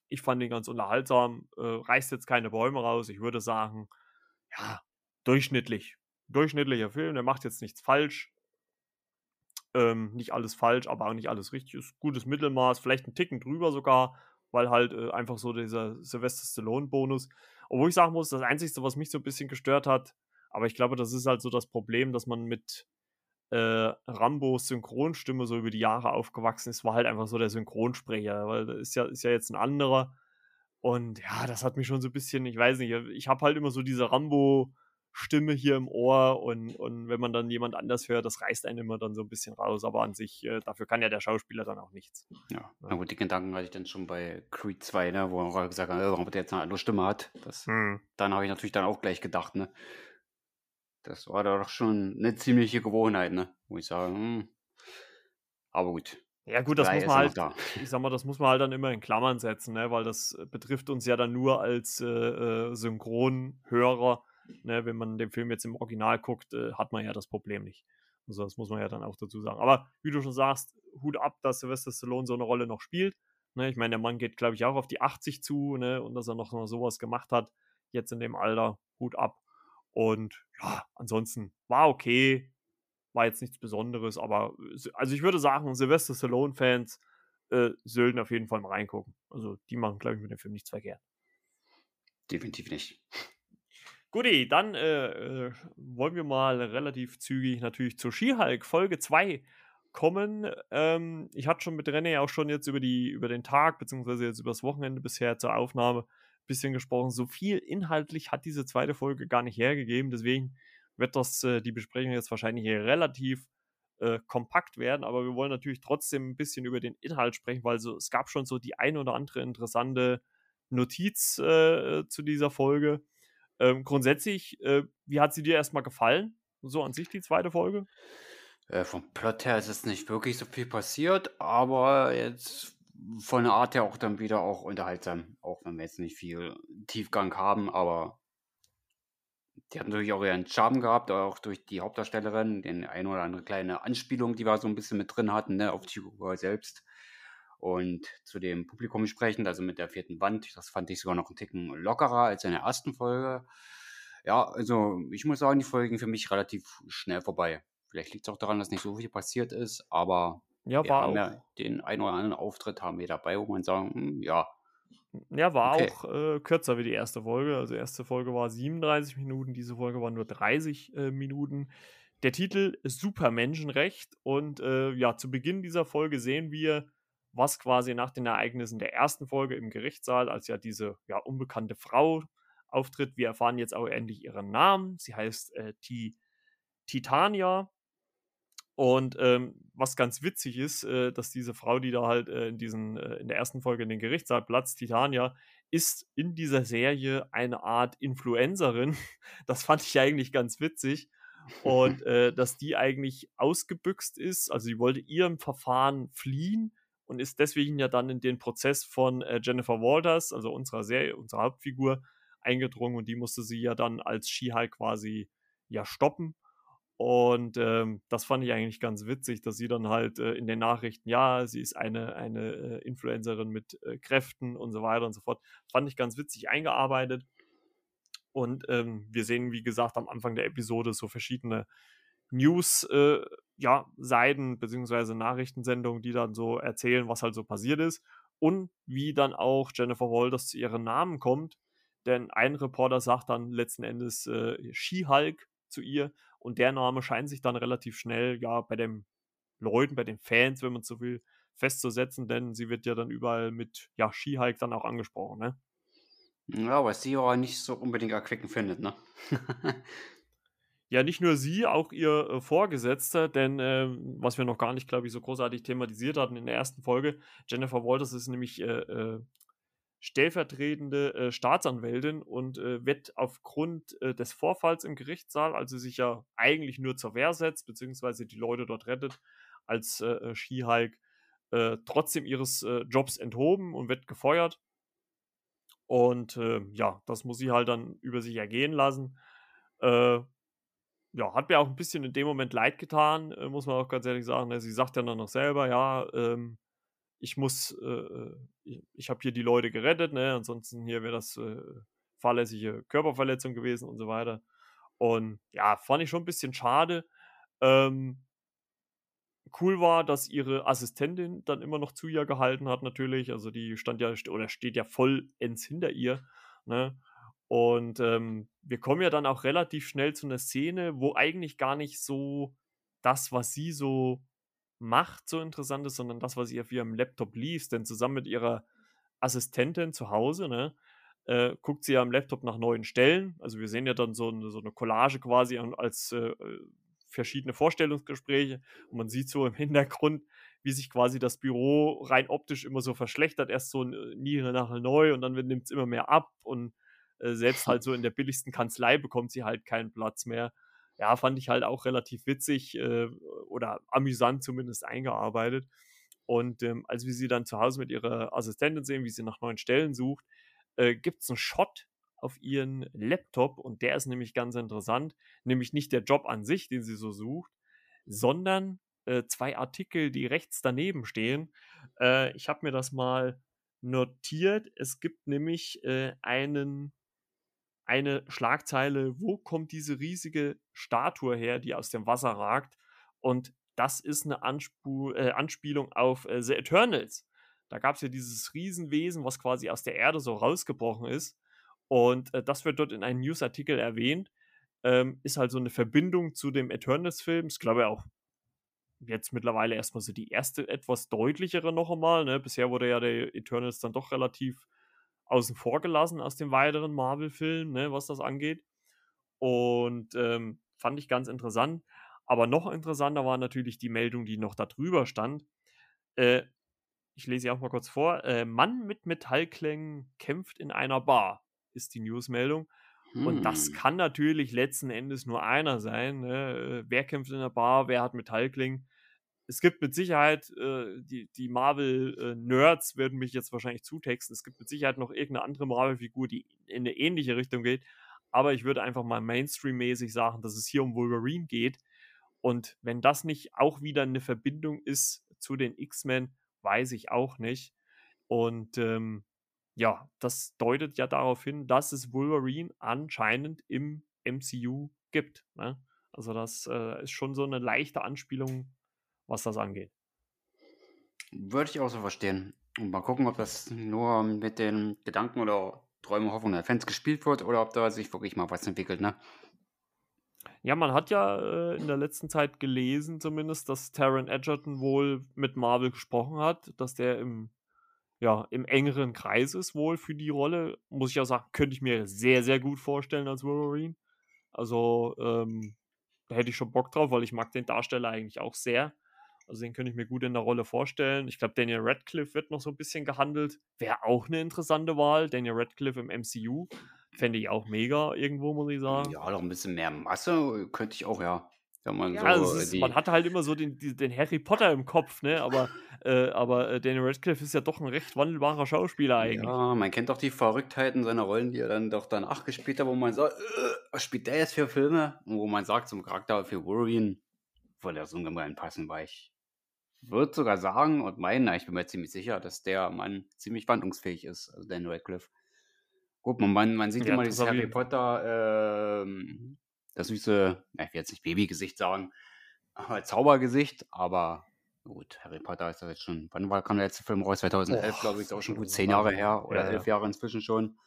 Ich fand ihn ganz unterhaltsam. Äh, reißt jetzt keine Bäume raus. Ich würde sagen, ja, durchschnittlich. Durchschnittlicher Film. Der macht jetzt nichts falsch. Ähm, nicht alles falsch, aber auch nicht alles richtig. Ist gutes Mittelmaß. Vielleicht ein Ticken drüber sogar, weil halt äh, einfach so dieser Sylvester Stallone-Bonus. Obwohl ich sagen muss, das Einzige, was mich so ein bisschen gestört hat, aber ich glaube, das ist halt so das Problem, dass man mit äh, Rambos Synchronstimme so über die Jahre aufgewachsen ist, war halt einfach so der Synchronsprecher, weil das ist ja, ist ja jetzt ein anderer. Und ja, das hat mich schon so ein bisschen, ich weiß nicht, ich habe halt immer so diese Rambo-Stimme hier im Ohr und, und wenn man dann jemand anders hört, das reißt einen immer dann so ein bisschen raus. Aber an sich, äh, dafür kann ja der Schauspieler dann auch nichts. Ja, ja. na gut, die Gedanken hatte ich dann schon bei Creed 2, ne, wo er gesagt hat, warum der jetzt eine andere Stimme hat. Das, hm. Dann habe ich natürlich dann auch gleich gedacht, ne, das war doch schon eine ziemliche Gewohnheit, ne? Muss ich sagen. Hm. Aber gut. Ja, gut, das muss man halt, da. ich sag mal, das muss man halt dann immer in Klammern setzen, ne? weil das betrifft uns ja dann nur als äh, äh, Synchronhörer. Ne? Wenn man den Film jetzt im Original guckt, äh, hat man ja das Problem nicht. Also, das muss man ja dann auch dazu sagen. Aber wie du schon sagst, Hut ab, dass Sylvester Stallone so eine Rolle noch spielt. Ne? Ich meine, der Mann geht, glaube ich, auch auf die 80 zu ne? und dass er noch sowas gemacht hat, jetzt in dem Alter, Hut ab. Und ja, ansonsten war okay, war jetzt nichts Besonderes, aber also ich würde sagen, Sylvester Stallone-Fans äh, sollten auf jeden Fall mal reingucken. Also die machen, glaube ich, mit dem Film nichts verkehrt. Definitiv nicht. Guti, dann äh, äh, wollen wir mal relativ zügig natürlich zur Skihulk Folge 2 kommen. Ähm, ich hatte schon mit René auch schon jetzt über, die, über den Tag, beziehungsweise jetzt über das Wochenende bisher zur Aufnahme bisschen gesprochen. So viel inhaltlich hat diese zweite Folge gar nicht hergegeben. Deswegen wird das äh, die Besprechung jetzt wahrscheinlich relativ äh, kompakt werden. Aber wir wollen natürlich trotzdem ein bisschen über den Inhalt sprechen, weil so, es gab schon so die ein oder andere interessante Notiz äh, zu dieser Folge. Ähm, grundsätzlich, äh, wie hat sie dir erstmal gefallen? So an sich die zweite Folge? Äh, vom Plot her ist es nicht wirklich so viel passiert, aber jetzt von der Art her auch dann wieder auch unterhaltsam, auch wenn wir jetzt nicht viel Tiefgang haben, aber die hat natürlich auch ihren Charme gehabt, auch durch die Hauptdarstellerin, den ein oder andere kleine Anspielung, die wir so ein bisschen mit drin hatten, ne, auf Figur selbst. Und zu dem Publikum sprechend, also mit der vierten Wand, das fand ich sogar noch einen Ticken lockerer als in der ersten Folge. Ja, also ich muss sagen, die Folgen für mich relativ schnell vorbei. Vielleicht liegt es auch daran, dass nicht so viel passiert ist, aber ja, wir war haben auch. ja den einen oder anderen Auftritt haben wir dabei, wo man sagen, hm, ja, Ja, war okay. auch äh, kürzer wie die erste Folge. Also, erste Folge war 37 Minuten, diese Folge war nur 30 äh, Minuten. Der Titel ist Supermenschenrecht und äh, ja, zu Beginn dieser Folge sehen wir, was quasi nach den Ereignissen der ersten Folge im Gerichtssaal, als ja diese ja, unbekannte Frau auftritt. Wir erfahren jetzt auch endlich ihren Namen. Sie heißt äh, Ti- Titania. Und ähm, was ganz witzig ist, äh, dass diese Frau, die da halt äh, in, diesen, äh, in der ersten Folge in den Gerichtssaal platzt, Titania, ist in dieser Serie eine Art Influencerin. Das fand ich eigentlich ganz witzig. Und äh, dass die eigentlich ausgebüxt ist, also sie wollte ihrem Verfahren fliehen und ist deswegen ja dann in den Prozess von äh, Jennifer Walters, also unserer Serie, unserer Hauptfigur, eingedrungen und die musste sie ja dann als She-Hulk quasi ja stoppen. Und ähm, das fand ich eigentlich ganz witzig, dass sie dann halt äh, in den Nachrichten, ja, sie ist eine, eine äh, Influencerin mit äh, Kräften und so weiter und so fort. Fand ich ganz witzig eingearbeitet. Und ähm, wir sehen, wie gesagt, am Anfang der Episode so verschiedene News, äh, ja, Seiten beziehungsweise Nachrichtensendungen, die dann so erzählen, was halt so passiert ist. Und wie dann auch Jennifer Walters zu ihren Namen kommt. Denn ein Reporter sagt dann letzten Endes äh, She-Hulk zu ihr. Und der Name scheint sich dann relativ schnell ja bei den Leuten, bei den Fans, wenn man so will, festzusetzen, denn sie wird ja dann überall mit ja, She-Hulk dann auch angesprochen, ne? Ja, was sie aber nicht so unbedingt erquickend findet, ne? Ja, nicht nur sie, auch ihr äh, Vorgesetzter, denn ähm, was wir noch gar nicht, glaube ich, so großartig thematisiert hatten in der ersten Folge, Jennifer Walters ist nämlich äh, äh, stellvertretende äh, Staatsanwältin und äh, wird aufgrund äh, des Vorfalls im Gerichtssaal, also sich ja eigentlich nur zur Wehr setzt, beziehungsweise die Leute dort rettet, als äh, äh, äh, trotzdem ihres äh, Jobs enthoben und wird gefeuert. Und äh, ja, das muss sie halt dann über sich ergehen lassen. Äh, ja, hat mir auch ein bisschen in dem Moment leid getan, äh, muss man auch ganz ehrlich sagen. Ne? Sie sagt ja dann noch selber, ja, ähm, ich muss, äh, äh ich, habe hier die Leute gerettet, ne? Ansonsten hier wäre das äh, fahrlässige Körperverletzung gewesen und so weiter. Und ja, fand ich schon ein bisschen schade. Ähm, cool war, dass ihre Assistentin dann immer noch zu ihr gehalten hat, natürlich. Also die stand ja oder steht ja vollends hinter ihr. Ne? Und ähm, wir kommen ja dann auch relativ schnell zu einer Szene, wo eigentlich gar nicht so das, was sie so macht, so interessant ist, sondern das, was sie auf ihrem Laptop liest. Denn zusammen mit ihrer Assistentin zu Hause, ne, äh, guckt sie ja am Laptop nach neuen Stellen. Also wir sehen ja dann so eine, so eine Collage quasi als äh, verschiedene Vorstellungsgespräche und man sieht so im Hintergrund, wie sich quasi das Büro rein optisch immer so verschlechtert. Erst so nie nachher neu und dann nimmt es immer mehr ab und äh, selbst halt so in der billigsten Kanzlei bekommt sie halt keinen Platz mehr. Ja, fand ich halt auch relativ witzig äh, oder amüsant zumindest eingearbeitet. Und ähm, als wir sie dann zu Hause mit ihrer Assistentin sehen, wie sie nach neuen Stellen sucht, äh, gibt es einen Shot auf ihren Laptop und der ist nämlich ganz interessant, nämlich nicht der Job an sich, den sie so sucht, sondern äh, zwei Artikel, die rechts daneben stehen. Äh, ich habe mir das mal notiert. Es gibt nämlich äh, einen eine Schlagzeile, wo kommt diese riesige Statue her, die aus dem Wasser ragt? Und das ist eine Anspu äh, Anspielung auf äh, The Eternals. Da gab es ja dieses Riesenwesen, was quasi aus der Erde so rausgebrochen ist. Und äh, das wird dort in einem Newsartikel erwähnt. Ähm, ist halt so eine Verbindung zu dem Eternals-Film. Ich glaube auch jetzt mittlerweile erstmal so die erste etwas deutlichere noch einmal. Ne? Bisher wurde ja der Eternals dann doch relativ außen vor gelassen aus dem weiteren Marvel-Film, ne, was das angeht. Und ähm, fand ich ganz interessant. Aber noch interessanter war natürlich die Meldung, die noch darüber stand. Äh, ich lese sie auch mal kurz vor. Äh, Mann mit Metallklängen kämpft in einer Bar, ist die Newsmeldung. Hm. Und das Hm. kann natürlich letzten Endes nur einer sein. Ne? Wer kämpft in der Bar, wer hat Metallklingen? Es gibt mit Sicherheit, äh, die, die Marvel-Nerds werden mich jetzt wahrscheinlich zutexten, es gibt mit Sicherheit noch irgendeine andere Marvel-Figur, die in eine ähnliche Richtung geht, aber ich würde einfach mal Mainstream-mäßig sagen, dass es hier um Wolverine geht. Und wenn das nicht auch wieder eine Verbindung ist zu den X-Men, weiß ich auch nicht. Und ähm, ja, das deutet ja darauf hin, dass es Wolverine anscheinend im MCU gibt. Ne? Also das äh, ist schon so eine leichte Anspielung, was das angeht. Würde ich auch so verstehen. Und mal gucken, ob das nur mit den Gedanken oder Träumen, Hoffnungen der Fans gespielt wird oder ob da sich wirklich mal was entwickelt, ne? Ja, man hat ja äh, in der letzten Zeit gelesen, zumindest, dass Taron Edgerton wohl mit Marvel gesprochen hat, dass der im, ja, im engeren Kreis ist, wohl für die Rolle. Muss ich ja sagen, könnte ich mir sehr, sehr gut vorstellen als Wolverine. Also, ähm, da hätte ich schon Bock drauf, weil ich mag den Darsteller eigentlich auch sehr. Also den könnte ich mir gut in der Rolle vorstellen. Ich glaube, Daniel Radcliffe wird noch so ein bisschen gehandelt. Wäre auch eine interessante Wahl. Daniel Radcliffe im MCU. Fände ich auch mega irgendwo, muss ich sagen. Ja, noch ein bisschen mehr Masse könnte ich auch, ja. Wenn man, ja, so also ist, man hat halt immer so den, den Harry Potter im Kopf, ne? Aber, äh, aber äh, Daniel Radcliffe ist ja doch ein recht wandelbarer Schauspieler eigentlich. Ja, man kennt doch die Verrücktheiten seiner Rollen, die er dann doch danach gespielt hat, wo man sagt, äh, was spielt der jetzt für Filme? Und wo man sagt, zum Charakter für Wolverine würde er so ungemein passen, weil ich würde sogar sagen und meinen, ich bin mir ziemlich sicher, dass der Mann ziemlich wandlungsfähig ist, also Daniel Radcliffe. Gut, man, man sieht ja, immer dieses Harry Potter, ähm, das süße, ich will jetzt nicht Babygesicht sagen, Zaubergesicht, aber gut, Harry Potter ist das jetzt schon, wann war, kam der letzte Film raus? 2011, glaube ich, ist auch schon gut zehn Jahre her oder ja, elf Jahre inzwischen schon.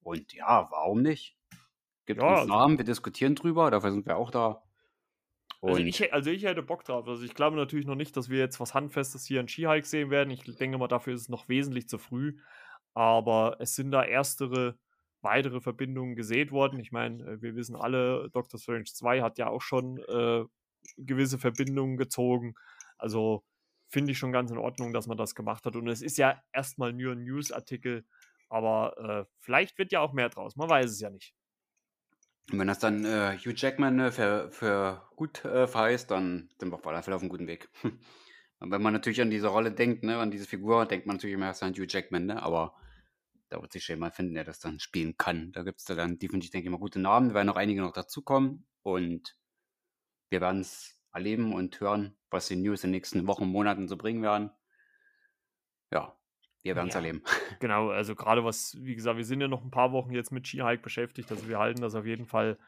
Und ja, warum nicht? Gibt ja, uns also Namen, wir diskutieren drüber, dafür sind wir auch da. Also ich, also ich hätte Bock drauf. Also ich glaube natürlich noch nicht, dass wir jetzt was Handfestes hier in Skihike sehen werden. Ich denke mal, dafür ist es noch wesentlich zu früh. Aber es sind da erstere, weitere Verbindungen gesät worden. Ich meine, äh, wir wissen alle, Doctor Strange 2 hat ja auch schon äh, gewisse Verbindungen gezogen. Also finde ich schon ganz in Ordnung, dass man das gemacht hat. Und es ist ja erstmal nur ein News-Artikel. Aber äh, vielleicht wird ja auch mehr draus. Man weiß es ja nicht. Und wenn das dann äh, Hugh Jackman äh, für, für gut äh, verheißt, dann sind wir auf alle Fälle auf einem guten Weg. Und wenn man natürlich an diese Rolle denkt, ne, an diese Figur, denkt man natürlich immer erst an Hugh Jackman, ne? aber da wird sich schon jemand finden, der das dann spielen kann. Da gibt es da dann definitiv, denke ich mal, gute Namen. Da werden noch einige noch dazukommen und wir werden es erleben und hören, was die News in den nächsten Wochen, Monaten so bringen werden. Ja, wir werden es ja, erleben. Genau, also gerade was, wie gesagt, wir sind ja noch ein paar Wochen jetzt mit Ski-Hike beschäftigt, also wir halten das auf jeden Fall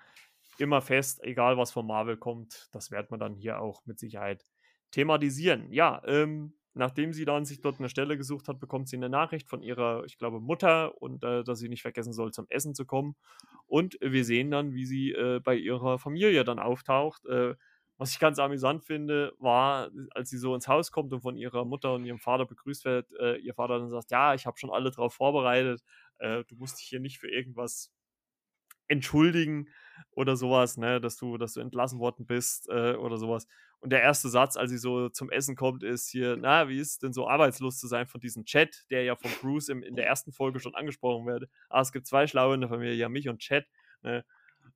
immer fest, egal was von Marvel kommt, das wird man dann hier auch mit Sicherheit thematisieren. Ja, ähm, nachdem sie dann sich dort eine Stelle gesucht hat, bekommt sie eine Nachricht von ihrer, ich glaube, Mutter und äh, dass sie nicht vergessen soll, zum Essen zu kommen. Und wir sehen dann, wie sie äh, bei ihrer Familie dann auftaucht. Äh, was ich ganz amüsant finde, war, als sie so ins Haus kommt und von ihrer Mutter und ihrem Vater begrüßt wird, äh, ihr Vater dann sagt, ja, ich habe schon alle darauf vorbereitet, äh, du musst dich hier nicht für irgendwas entschuldigen oder sowas, ne, dass du, dass du entlassen worden bist äh, oder sowas. Und der erste Satz, als sie so zum Essen kommt, ist hier, na, wie ist es denn so arbeitslos zu sein von diesem Chat, der ja von Bruce im, in der ersten Folge schon angesprochen wird. Ah, es gibt zwei Schlaue in der Familie, ja, mich und Chat. Ne?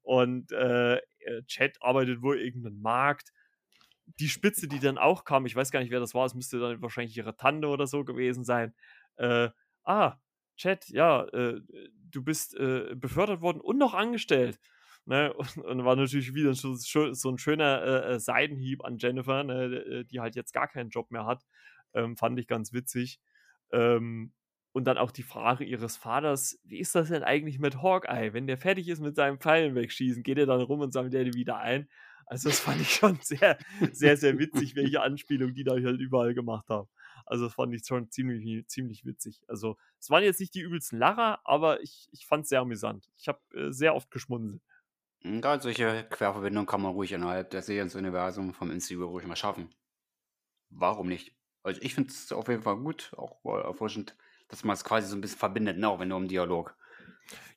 Und äh, Chat arbeitet wohl irgendeinen Markt. Die Spitze, die dann auch kam, ich weiß gar nicht, wer das war, es müsste dann wahrscheinlich ihre Tante oder so gewesen sein. Äh, ah, Chat, ja, äh, du bist äh, befördert worden und noch angestellt. Ne? Und, und, war natürlich wieder so, so ein schöner äh, äh, Seidenhieb an Jennifer, ne? die halt jetzt gar keinen Job mehr hat. Ähm, fand ich ganz witzig. Ähm, und dann auch die Frage ihres Vaters, wie ist das denn eigentlich mit Hawkeye? Wenn der fertig ist mit seinem Pfeilen wegschießen, geht er dann rum und sammelt er die wieder ein? Also das fand ich schon sehr, sehr, sehr witzig, welche Anspielung die da halt überall gemacht haben. Also das fand ich schon ziemlich, ziemlich witzig. Also es waren jetzt nicht die übelsten Lacher, aber ich, ich fand es sehr amüsant. Ich habe äh, sehr oft geschmunzelt. Hm, gerade solche Querverbindungen kann man ruhig innerhalb des Seriensuniversums vom MCU ruhig mal schaffen. Warum nicht? Also ich finde es auf jeden Fall gut, auch erfrischend dass man es quasi so ein bisschen verbindet, ne? auch wenn nur im Dialog.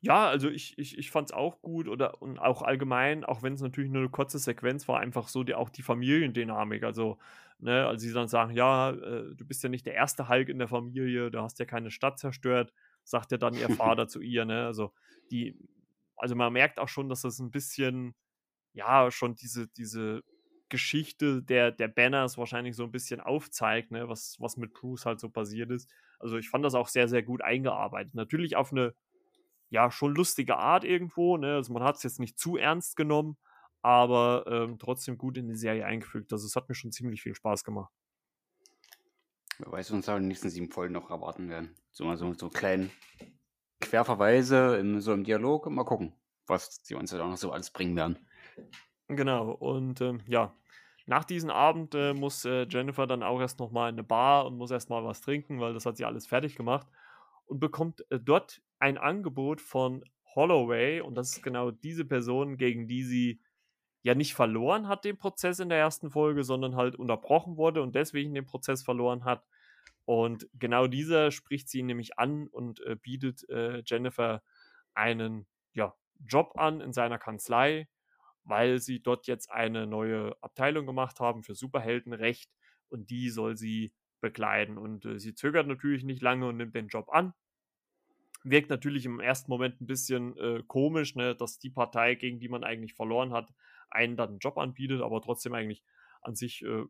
Ja, also ich, ich, ich fand es auch gut oder und auch allgemein, auch wenn es natürlich nur eine kurze Sequenz war, einfach so die, auch die Familiendynamik. Also, ne, als sie dann sagen, ja, äh, du bist ja nicht der erste Hulk in der Familie, du hast ja keine Stadt zerstört, sagt ja dann ihr Vater zu ihr, ne? Also die, also man merkt auch schon, dass das ein bisschen, ja, schon diese, diese Geschichte der, der Banners wahrscheinlich so ein bisschen aufzeigt, ne, was, was mit Bruce halt so passiert ist. Also ich fand das auch sehr, sehr gut eingearbeitet. Natürlich auf eine, ja, schon lustige Art irgendwo, ne? Also man hat es jetzt nicht zu ernst genommen, aber ähm, trotzdem gut in die Serie eingefügt. Also es hat mir schon ziemlich viel Spaß gemacht. Wer weiß, was uns da in den nächsten sieben Folgen noch erwarten werden. So mal so, so kleinen Querverweise, in, so im Dialog. Mal gucken, was sie uns da noch so alles bringen werden. Genau, und ähm, ja, nach diesem Abend äh, muss äh, Jennifer dann auch erst nochmal in eine Bar und muss erstmal was trinken, weil das hat sie alles fertig gemacht und bekommt äh, dort ein Angebot von Holloway und das ist genau diese Person, gegen die sie ja nicht verloren hat den Prozess in der ersten Folge, sondern halt unterbrochen wurde und deswegen den Prozess verloren hat. Und genau dieser spricht sie nämlich an und äh, bietet äh, Jennifer einen ja, Job an in seiner Kanzlei, weil sie dort jetzt eine neue Abteilung gemacht haben für Superheldenrecht und die soll sie bekleiden. Und äh, sie zögert natürlich nicht lange und nimmt den Job an. Wirkt natürlich im ersten Moment ein bisschen äh, komisch, ne, dass die Partei, gegen die man eigentlich verloren hat, einen dann einen Job anbietet, aber trotzdem eigentlich an sich äh,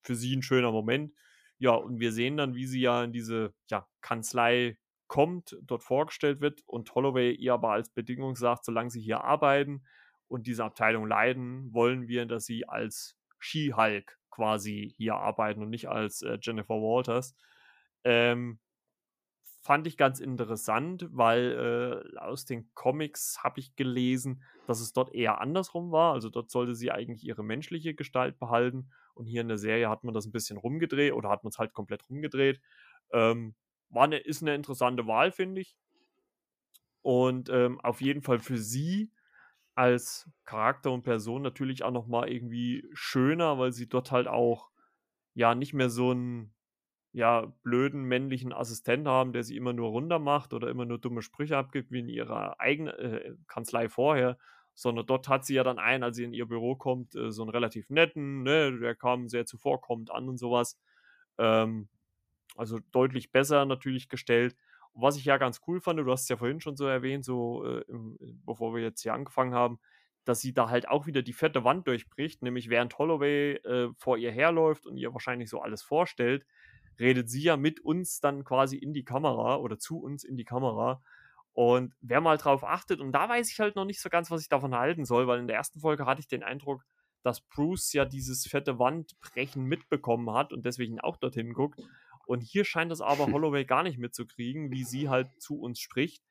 für sie ein schöner Moment. Ja, und wir sehen dann, wie sie ja in diese ja, Kanzlei kommt, dort vorgestellt wird und Holloway ihr aber als Bedingung sagt, solange sie hier arbeiten, und diese Abteilung leiden, wollen wir, dass sie als She-Hulk quasi hier arbeiten und nicht als äh, Jennifer Walters. Ähm, fand ich ganz interessant, weil äh, aus den Comics habe ich gelesen, dass es dort eher andersrum war. Also dort sollte sie eigentlich ihre menschliche Gestalt behalten und hier in der Serie hat man das ein bisschen rumgedreht oder hat man es halt komplett rumgedreht. Ähm, war eine, ist eine interessante Wahl, finde ich. Und ähm, auf jeden Fall für sie als Charakter und Person natürlich auch noch mal irgendwie schöner, weil sie dort halt auch ja nicht mehr so einen ja blöden männlichen Assistent haben, der sie immer nur runter macht oder immer nur dumme Sprüche abgibt wie in ihrer eigenen äh, Kanzlei vorher, sondern dort hat sie ja dann einen, als sie in ihr Büro kommt, äh, so einen relativ netten, ne, der kam sehr zuvorkommend an und sowas. Ähm, also deutlich besser natürlich gestellt was ich ja ganz cool fand, du hast es ja vorhin schon so erwähnt, so äh, im, bevor wir jetzt hier angefangen haben, dass sie da halt auch wieder die fette Wand durchbricht, nämlich während Holloway äh, vor ihr herläuft und ihr wahrscheinlich so alles vorstellt, redet sie ja mit uns dann quasi in die Kamera oder zu uns in die Kamera. Und wer mal drauf achtet, und da weiß ich halt noch nicht so ganz, was ich davon halten soll, weil in der ersten Folge hatte ich den Eindruck, dass Bruce ja dieses fette Wandbrechen mitbekommen hat und deswegen auch dorthin guckt. Und hier scheint es aber Holloway gar nicht mitzukriegen, wie sie halt zu uns spricht.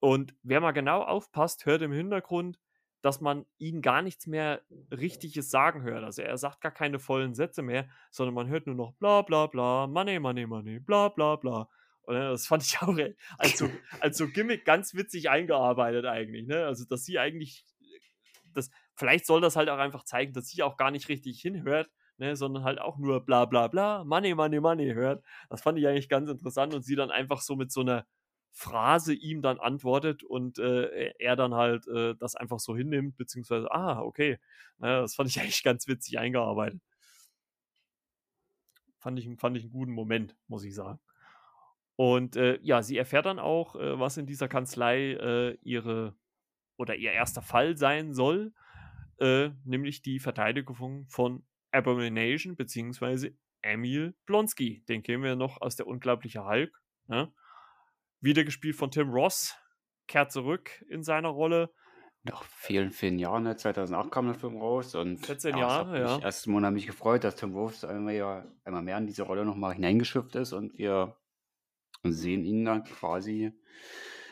Und wer mal genau aufpasst, hört im Hintergrund, dass man ihn gar nichts mehr Richtiges sagen hört. Also er sagt gar keine vollen Sätze mehr, sondern man hört nur noch bla bla bla, money, money, money, bla bla bla. Und das fand ich auch als so, als so Gimmick ganz witzig eingearbeitet eigentlich. Ne? Also dass sie eigentlich, das, vielleicht soll das halt auch einfach zeigen, dass sie auch gar nicht richtig hinhört, ne, sondern halt auch nur bla bla bla, Money, Money, Money hört. Das fand ich eigentlich ganz interessant und sie dann einfach so mit so einer Phrase ihm dann antwortet und äh, er dann halt äh, das einfach so hinnimmt, beziehungsweise, ah, okay. Ja, das fand ich eigentlich ganz witzig eingearbeitet. Fand ich, fand ich einen guten Moment, muss ich sagen. Und äh, ja, sie erfährt dann auch, äh, was in dieser Kanzlei äh, ihre oder ihr erster Fall sein soll, äh, nämlich die Verteidigung von Abomination beziehungsweise Emil Blonsky. Den kennen wir noch aus der unglaubliche Hulk. Ne? Wieder gespielt von Tim Ross, kehrt zurück in seiner Rolle. Nach vielen, vielen Jahren, ne? 2008 kam der Film raus und 14 Jahre, ja. Ich erst Mal mich gefreut, dass Tim Ross einmal, ja, einmal mehr in diese Rolle nochmal hineingeschifft ist und wir sehen ihn dann quasi.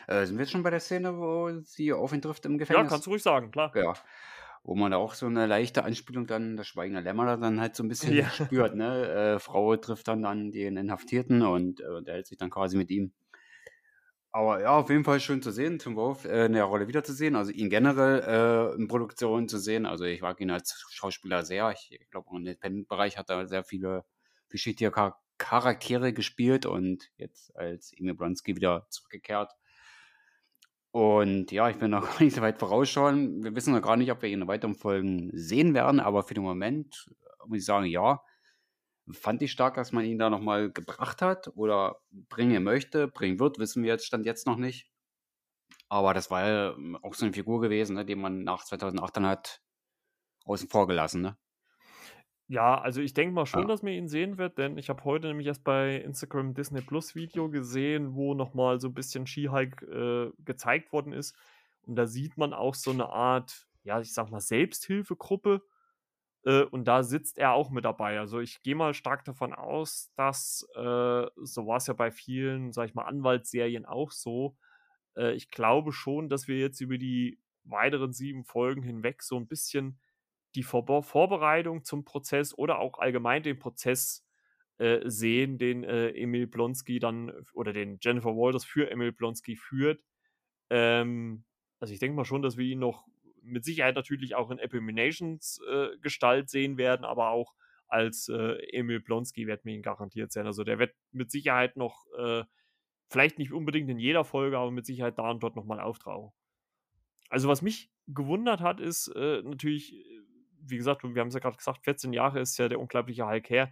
Äh, sind wir jetzt schon bei der Szene, wo sie auf ihn trifft im Gefängnis? Ja, kannst du ruhig sagen, klar. Ja wo man auch so eine leichte Anspielung dann, das Schweigen der Lämmer dann halt so ein bisschen ja. spürt, ne? Äh, Frau trifft dann dann den Inhaftierten und äh, unterhält sich dann quasi mit ihm. Aber ja, auf jeden Fall schön zu sehen, Tim Wolf äh, in der Rolle wiederzusehen, also ihn generell äh, in Produktionen zu sehen. Also ich mag ihn als Schauspieler sehr. Ich, ich glaube, im Independent-Bereich hat er sehr viele vielschichtige Charaktere gespielt und jetzt als Emil Blonsky wieder zurückgekehrt und ja, ich bin noch gar nicht so weit vorausschauen. Wir wissen noch gar nicht, ob wir ihn in weiteren Folgen sehen werden, aber für den Moment äh, muss ich sagen, ja. Fand ich stark, dass man ihn da nochmal gebracht hat oder bringen möchte. Bringen wird, wissen wir jetzt, stand jetzt noch nicht. Aber das war ja auch so eine Figur gewesen, ne, die man nach 2008 dann hat außen vor gelassen. Ne? Ja, also ich denke mal schon, Ja. dass man ihn sehen wird, denn ich habe heute nämlich erst bei Instagram 'n Disney-Plus-Video gesehen, wo noch mal so 'n bisschen She-Hulk, äh, gezeigt worden ist. Und da sieht man auch so 'ne Art, ja, ich sage mal, Selbsthilfegruppe, äh, und da sitzt er auch mit dabei. Also, ich gehe mal stark davon aus, dass, äh so war's ja bei vielen, sage ich mal, Anwaltsserien auch so. Äh, ich glaube schon, dass wir jetzt über die weiteren 7 Folgen hinweg so 'n bisschen die Vorbe Vorbereitung zum Prozess oder auch allgemein den Prozess, äh, sehen, den, äh, Emil Blonsky dann oder den Jennifer Walters für Emil Blonsky führt. Ähm, also, ich denke mal schon, dass wir ihn noch mit Sicherheit natürlich auch in Abominations, äh, Gestalt sehen werden, aber auch als, äh, Emil Blonsky werden wir ihn garantiert sehen. Also, der wird mit Sicherheit noch, äh vielleicht nicht unbedingt in jeder Folge, aber mit Sicherheit da und dort noch mal auftauchen. Also, was mich gewundert hat, ist, äh, natürlich, wie gesagt, wir haben's ja grad gesagt, 14 Jahre ist ja der unglaubliche Hulk her,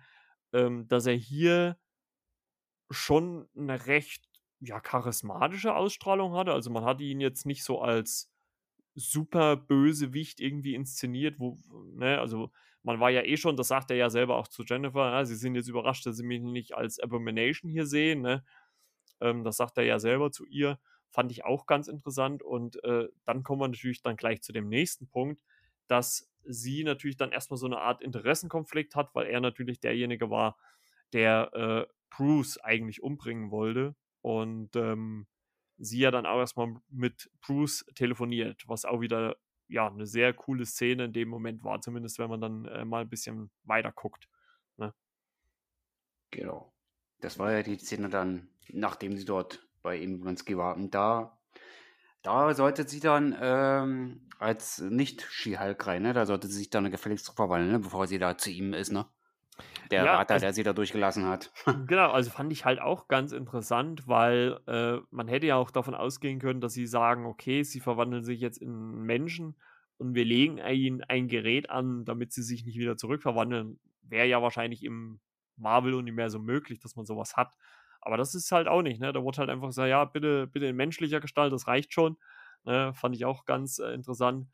ähm, dass er hier schon 'ne recht, ja, charismatische Ausstrahlung hatte. Also, man hat ihn jetzt nicht so als Superbösewicht irgendwie inszeniert, wo ne, also, man war ja eh schon das sagt er ja selber auch zu Jennifer, ja: „Sie sind jetzt überrascht, dass Sie mich nicht als Abomination hier sehen“, ne? Ähm, das sagt er ja selber zu ihr. Fand ich auch ganz interessant und, äh, dann kommen wir natürlich dann gleich zu dem nächsten Punkt, dass sie natürlich dann erst mal so 'ne Art Interessenkonflikt hat, weil er natürlich derjenige war, der, äh, Bruce eigentlich umbringen wollte und, ähm, sie ja dann auch erst mal m mit Bruce telefoniert, was auch wieder, ja, 'ne sehr coole Szene in dem Moment war, zumindest wenn man dann, äh, mal 'n bisschen weiter guckt, ne? Genau. Das war ja die Szene dann, nachdem sie dort bei Blonsky war. Und da da sollte sie dann, ähm, als nicht She-Hulk rein, ne? Da sollte sie sich dann gefälligst verwandeln, ne, bevor sie da zu ihm ist, ne? Der Ja, Wärter, also der sie da durchgelassen hat. Genau, also, fand ich halt auch ganz interessant, weil, äh, man hätte ja auch davon ausgehen können, dass sie sagen: „Okay, sie verwandeln sich jetzt in Menschen und wir legen ihnen ein Gerät an, damit sie sich nicht wieder zurückverwandeln.“ Wäre ja wahrscheinlich im Marvel-Universum möglich, dass man so was hat. Aber das ist halt auch nicht, ne? Da wurde halt einfach gesagt: „Ja, bitte bitte in menschlicher Gestalt, das reicht schon“, ne? Fand ich auch ganz, äh, interessant.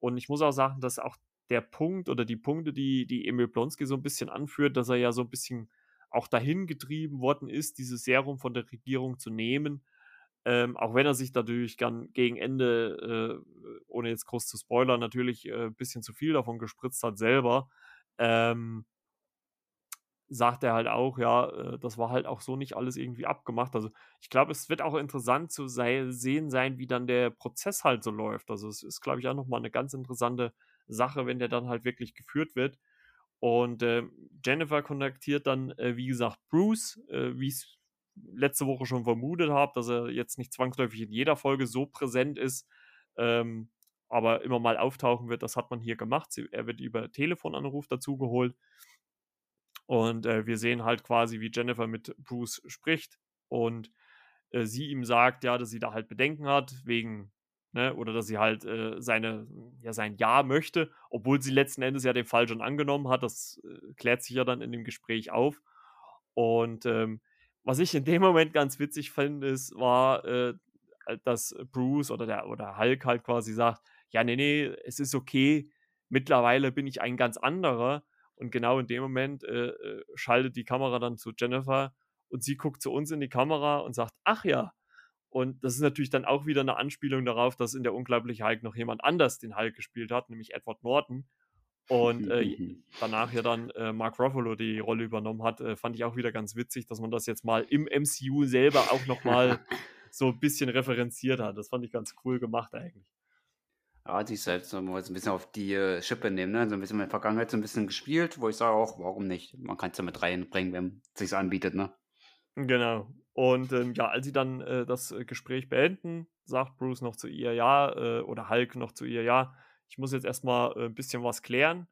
Und ich muss auch sagen, dass auch der Punkt oder die Punkte, die die Emil Blonsky so 'n bisschen anführt, dass er ja so 'n bisschen auch dahin getrieben worden ist, dieses Serum von der Regierung zu nehmen, ähm, auch wenn er sich dadurch dann gegen Ende, äh, ohne jetzt groß zu spoilern, natürlich, äh, bisschen zu viel davon gespritzt hat selber, ähm sagt er halt auch, ja, äh, das war halt auch so nicht alles irgendwie abgemacht. Also, ich glaube, es wird auch interessant zu sei sehen sein, wie dann der Prozess halt so läuft. Also, es ist, glaube ich, auch noch mal 'ne ganz interessante Sache, wenn der dann halt wirklich geführt wird. Und, ähm, Jennifer kontaktiert dann, äh, wie gesagt, Bruce, äh, wie ich's letzte Woche schon vermutet habe, dass er jetzt nicht zwangsläufig in jeder Folge so präsent ist, ähm, aber immer mal auftauchen wird. Das hat man hier gemacht. Sie er wird über Telefonanruf dazugeholt. Und, äh, wir sehen halt quasi, wie Jennifer mit Bruce spricht und, äh, sie ihm sagt, ja, dass sie da halt Bedenken hat wegen ne, oder dass sie halt, äh, seine ja, sein Ja möchte, obwohl sie letzten Endes ja den Fall schon angenommen hat. Das, äh, klärt sich ja dann in dem Gespräch auf. Und, ähm, was ich in dem Moment ganz witzig finde, ist war, äh, dass Bruce oder der oder Hulk halt quasi sagt: „Ja, ne, ne, es ist okay. Mittlerweile bin ich ein ganz anderer.“ Und genau in dem Moment, äh, äh, schaltet die Kamera dann zu Jennifer und sie guckt zu uns in die Kamera und sagt: „Ach ja.“ Und das ist natürlich dann auch wieder 'ne Anspielung darauf, dass in der Unglaubliche Hulk noch jemand anders den Hulk gespielt hat, nämlich Edward Norton. Und, äh, danach ja dann, äh, Mark Ruffalo die Rolle übernommen hat, äh, fand ich auch wieder ganz witzig, dass man das jetzt mal im MCU selber auch noch mal so 'n bisschen referenziert hat. Das fand ich ganz cool gemacht eigentlich. Ja, sich selbst mal so 'n bisschen auf die, äh, Schippe nehmen, ne? So 'n bisschen mit Vergangenheit so 'n bisschen gespielt, wo ich sage auch: „Warum nicht?“ Man kann's ja mit reinbringen, wenn sich's anbietet, ne? Genau. Und, ähm, ja, als sie dann, äh, das, äh, Gespräch beenden, sagt Bruce noch zu ihr: „Ja“, äh oder Hulk noch zu ihr: „Ja, ich muss jetzt erst mal, äh, bisschen was klären.“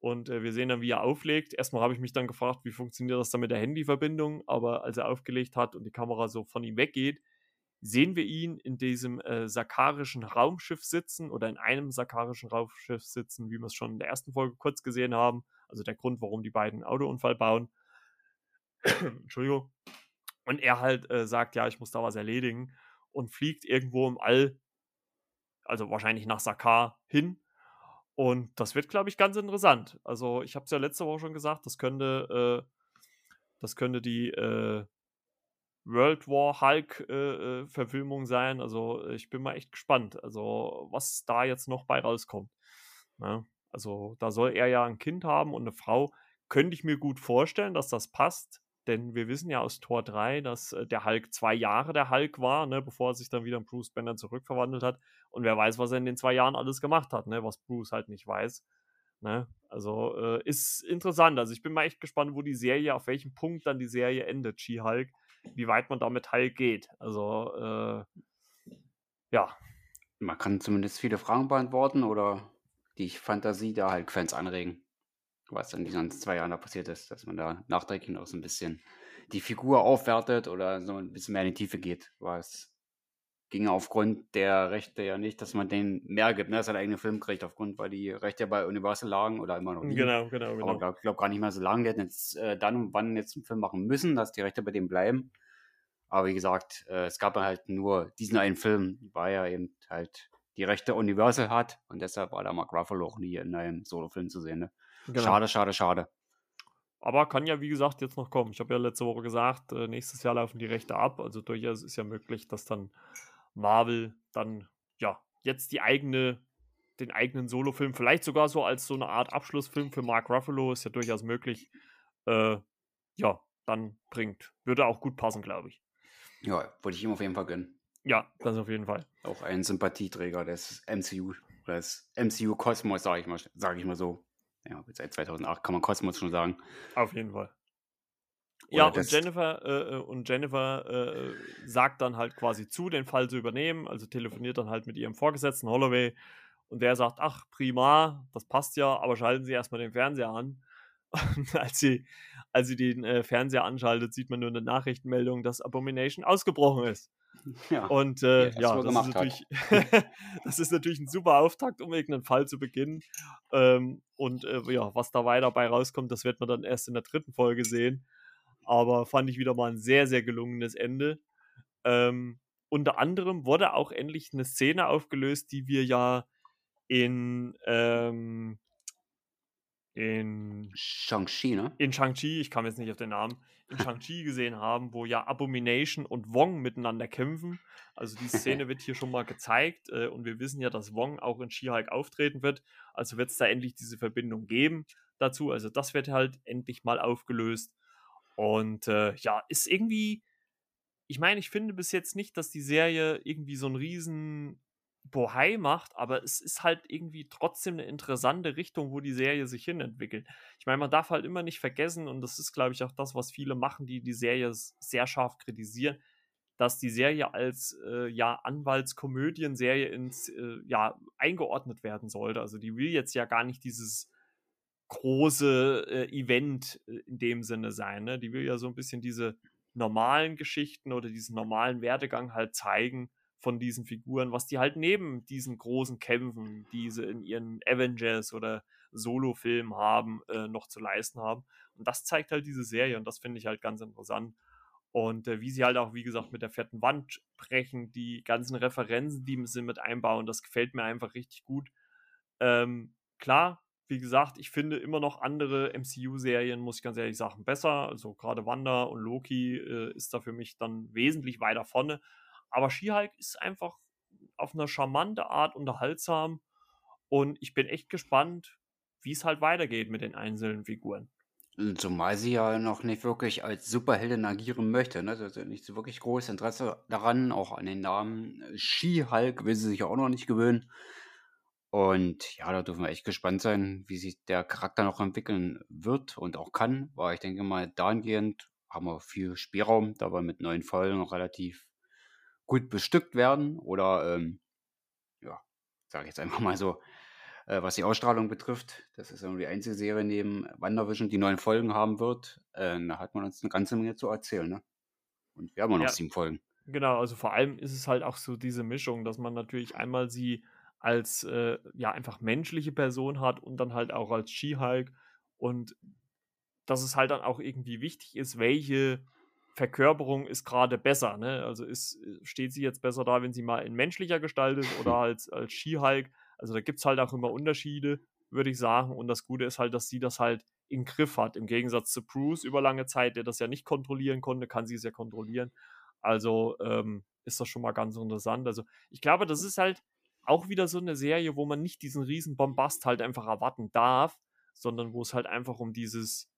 Und, äh, wir sehen dann, wie er auflegt. Erst mal habe ich mich dann gefragt: „Wie funktioniert das dann mit der Handyverbindung?“ Aber als er aufgelegt hat und die Kamera so von ihm weggeht, sehen wir ihn in diesem, äh, sakarischen Raumschiff sitzen oder in einem sakarischen Raumschiff sitzen, wie wir's schon in der 1. Folge kurz gesehen haben. Also, der Grund, warum die beiden 'n Autounfall bauen. Entschuldigung. Und er halt, äh, sagt: „Ja, ich muss da was erledigen“ und fliegt irgendwo im All also, wahrscheinlich nach Sakar hin. Und das wird, glaube ich, ganz interessant. Also, ich habe es ja letzte Woche schon gesagt, das könnte, äh, das könnte die äh, World War Hulk-Verfilmung äh, äh sein. Also, ich bin mal echt gespannt, also was da jetzt noch bei rauskommt. Ne? Also, da soll er ja ein Kind haben und eine Frau. Könnte ich mir gut vorstellen, dass das passt. Denn wir wissen ja aus Tor 3, dass äh, der Hulk zwei Jahre der Hulk war, ne, bevor er sich dann wieder in Bruce Banner zurückverwandelt hat. Und wer weiß, was er in den zwei Jahren alles gemacht hat, ne, was Bruce halt nicht weiß. Ne? Also äh, ist interessant. Also ich bin mal echt gespannt, wo die Serie, auf welchem Punkt dann die Serie endet, She-Hulk, wie weit man da mit Hulk geht. Also äh, ja. Man kann zumindest viele Fragen beantworten oder die Fantasie der Hulk-Fans anregen was in diesen zwei Jahren da passiert ist, dass man da nachträglich noch so ein bisschen die Figur aufwertet oder so ein bisschen mehr in die Tiefe geht, was ging aufgrund der Rechte ja nicht, dass man den mehr gibt, ne, dass er einen eigenen Film kriegt, aufgrund, weil die Rechte ja bei Universal lagen oder immer noch nie. Genau, genau, genau. Aber ich glaube gar nicht mehr so lange. Die hätten jetzt äh, dann und wann jetzt einen Film machen müssen, dass die Rechte bei dem bleiben. Aber wie gesagt, äh, es gab halt nur diesen einen Film, weil er eben halt die Rechte Universal hat und deshalb war da Mark Ruffalo auch nie in einem Solo-Film zu sehen. Ne? Genau. Schade, schade, schade. Aber kann ja, wie gesagt, jetzt noch kommen. Ich habe ja letzte Woche gesagt, äh, nächstes Jahr laufen die Rechte ab. Also durchaus ist ja möglich, dass dann Marvel dann, ja, jetzt die eigene, den eigenen Solo-Film, vielleicht sogar so als so eine Art Abschlussfilm für Mark Ruffalo, ist ja durchaus möglich, äh, ja, dann bringt. Würde auch gut passen, glaube ich. Ja, würde ich ihm auf jeden Fall gönnen. Ja, das auf jeden Fall. Auch ein Sympathieträger des MCU, des MCU-Kosmos, sage ich, mal, sag ich mal so ja, seit 2008 kann man Kosmos schon sagen. Auf jeden Fall. Ja, und Jennifer, äh, äh, und Jennifer äh, sagt dann halt quasi zu, den Fall zu übernehmen, also telefoniert dann halt mit ihrem Vorgesetzten Holloway und der sagt, ach prima, das passt ja, aber schalten Sie erstmal den Fernseher an. Und als sie, als sie den äh, Fernseher anschaltet, sieht man nur eine Nachrichtenmeldung, dass Abomination ausgebrochen ist. Ja, und äh, ja, das ist, natürlich, das ist natürlich ein super Auftakt, um irgendeinen Fall zu beginnen. Ähm, und äh, ja, was da weiter bei rauskommt, das wird man dann erst in der dritten Folge sehen. Aber fand ich wieder mal ein sehr, sehr gelungenes Ende. Ähm, unter anderem wurde auch endlich eine Szene aufgelöst, die wir ja in ähm, in Shang-Chi, ne? In Shang-Chi, ich kam jetzt nicht auf den Namen, in Shang-Chi gesehen haben, wo ja Abomination und Wong miteinander kämpfen. Also die Szene wird hier schon mal gezeigt äh, und wir wissen ja, dass Wong auch in She-Hulk auftreten wird. Also wird es da endlich diese Verbindung geben dazu. Also das wird halt endlich mal aufgelöst. Und äh, ja, ist irgendwie, ich meine, ich finde bis jetzt nicht, dass die Serie irgendwie so einen riesen Bohai macht, aber es ist halt irgendwie trotzdem eine interessante Richtung, wo die Serie sich hin entwickelt. Ich meine, man darf halt immer nicht vergessen, und das ist, glaube ich, auch das, was viele machen, die die Serie sehr scharf kritisieren, dass die Serie als äh, ja Anwaltskomödienserie ins äh, ja eingeordnet werden sollte. Also die will jetzt ja gar nicht dieses große äh, Event äh, in dem Sinne sein. Ne? Die will ja so ein bisschen diese normalen Geschichten oder diesen normalen Werdegang halt zeigen von diesen Figuren, was die halt neben diesen großen Kämpfen, die sie in ihren Avengers oder Solo-Filmen haben, äh, noch zu leisten haben. Und das zeigt halt diese Serie und das finde ich halt ganz interessant. Und äh, wie sie halt auch, wie gesagt, mit der vierten Wand brechen, die ganzen Referenzen, die sie mit einbauen, das gefällt mir einfach richtig gut. Ähm, klar, wie gesagt, ich finde immer noch andere MCU-Serien, muss ich ganz ehrlich sagen, besser. Also gerade Wanda und Loki äh, ist da für mich dann wesentlich weiter vorne. Aber She-Hulk ist einfach auf eine charmante Art unterhaltsam und ich bin echt gespannt, wie es halt weitergeht mit den einzelnen Figuren. Zumal sie ja noch nicht wirklich als Superheldin agieren möchte. Ne? Also nicht so wirklich großes Interesse daran, auch an den Namen She-Hulk will sie sich auch noch nicht gewöhnen. Und ja, da dürfen wir echt gespannt sein, wie sich der Charakter noch entwickeln wird und auch kann. Weil ich denke mal, dahingehend haben wir viel Spielraum, da wir mit neuen Folgen noch relativ gut bestückt werden oder, ähm, ja, sage ich jetzt einfach mal so, äh, was die Ausstrahlung betrifft. Das ist ja nur die einzige Serie neben WandaVision, die neun Folgen haben wird. Äh, da hat man uns eine ganze Menge zu erzählen, ne? Und wir haben noch ja, sieben Folgen. Genau, also vor allem ist es halt auch so diese Mischung, dass man natürlich einmal sie als äh, ja einfach menschliche Person hat und dann halt auch als She-Hulk und dass es halt dann auch irgendwie wichtig ist, welche Verkörperung ist gerade besser. Ne? Also ist, steht sie jetzt besser da, wenn sie mal in menschlicher Gestalt ist oder als, als She-Hulk. Also da gibt es halt auch immer Unterschiede, würde ich sagen. Und das Gute ist halt, dass sie das halt im Griff hat. Im Gegensatz zu Bruce über lange Zeit, der das ja nicht kontrollieren konnte, kann sie es ja kontrollieren. Also ähm, ist das schon mal ganz interessant. Also ich glaube, das ist halt auch wieder so eine Serie, wo man nicht diesen riesen Bombast halt einfach erwarten darf, sondern wo es halt einfach um dieses,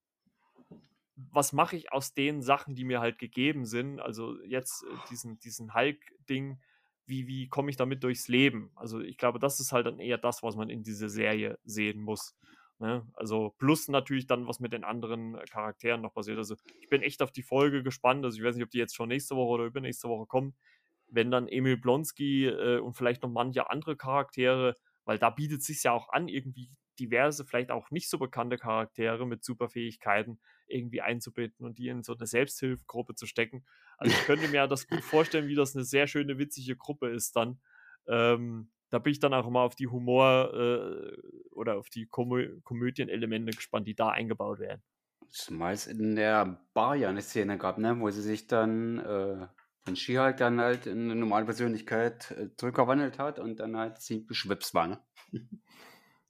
was mache ich aus den Sachen, die mir halt gegeben sind, also jetzt äh, diesen, diesen Hulk-Ding, wie, wie komme ich damit durchs Leben? Also ich glaube, das ist halt dann eher das, was man in dieser Serie sehen muss. Ne? Also plus natürlich dann, was mit den anderen äh, Charakteren noch passiert. Also ich bin echt auf die Folge gespannt. Also ich weiß nicht, ob die jetzt schon nächste Woche oder übernächste Woche kommt. Wenn dann Emil Blonsky äh, und vielleicht noch manche andere Charaktere, weil da bietet sich ja auch an, irgendwie diverse, vielleicht auch nicht so bekannte Charaktere mit Superfähigkeiten irgendwie einzubinden und die in so eine Selbsthilfegruppe zu stecken. Also ich könnte mir das gut vorstellen, wie das eine sehr schöne, witzige Gruppe ist dann. Ähm, da bin ich dann auch immer auf die Humor- äh, oder auf die Komö Komödienelemente gespannt, die da eingebaut werden. Zumal es in der Bar ja eine Szene gab, ne, wo sie sich dann äh, von She-Hulk dann halt in eine normale Persönlichkeit äh, zurückverwandelt hat und dann halt ziemlich beschwipst war, ne?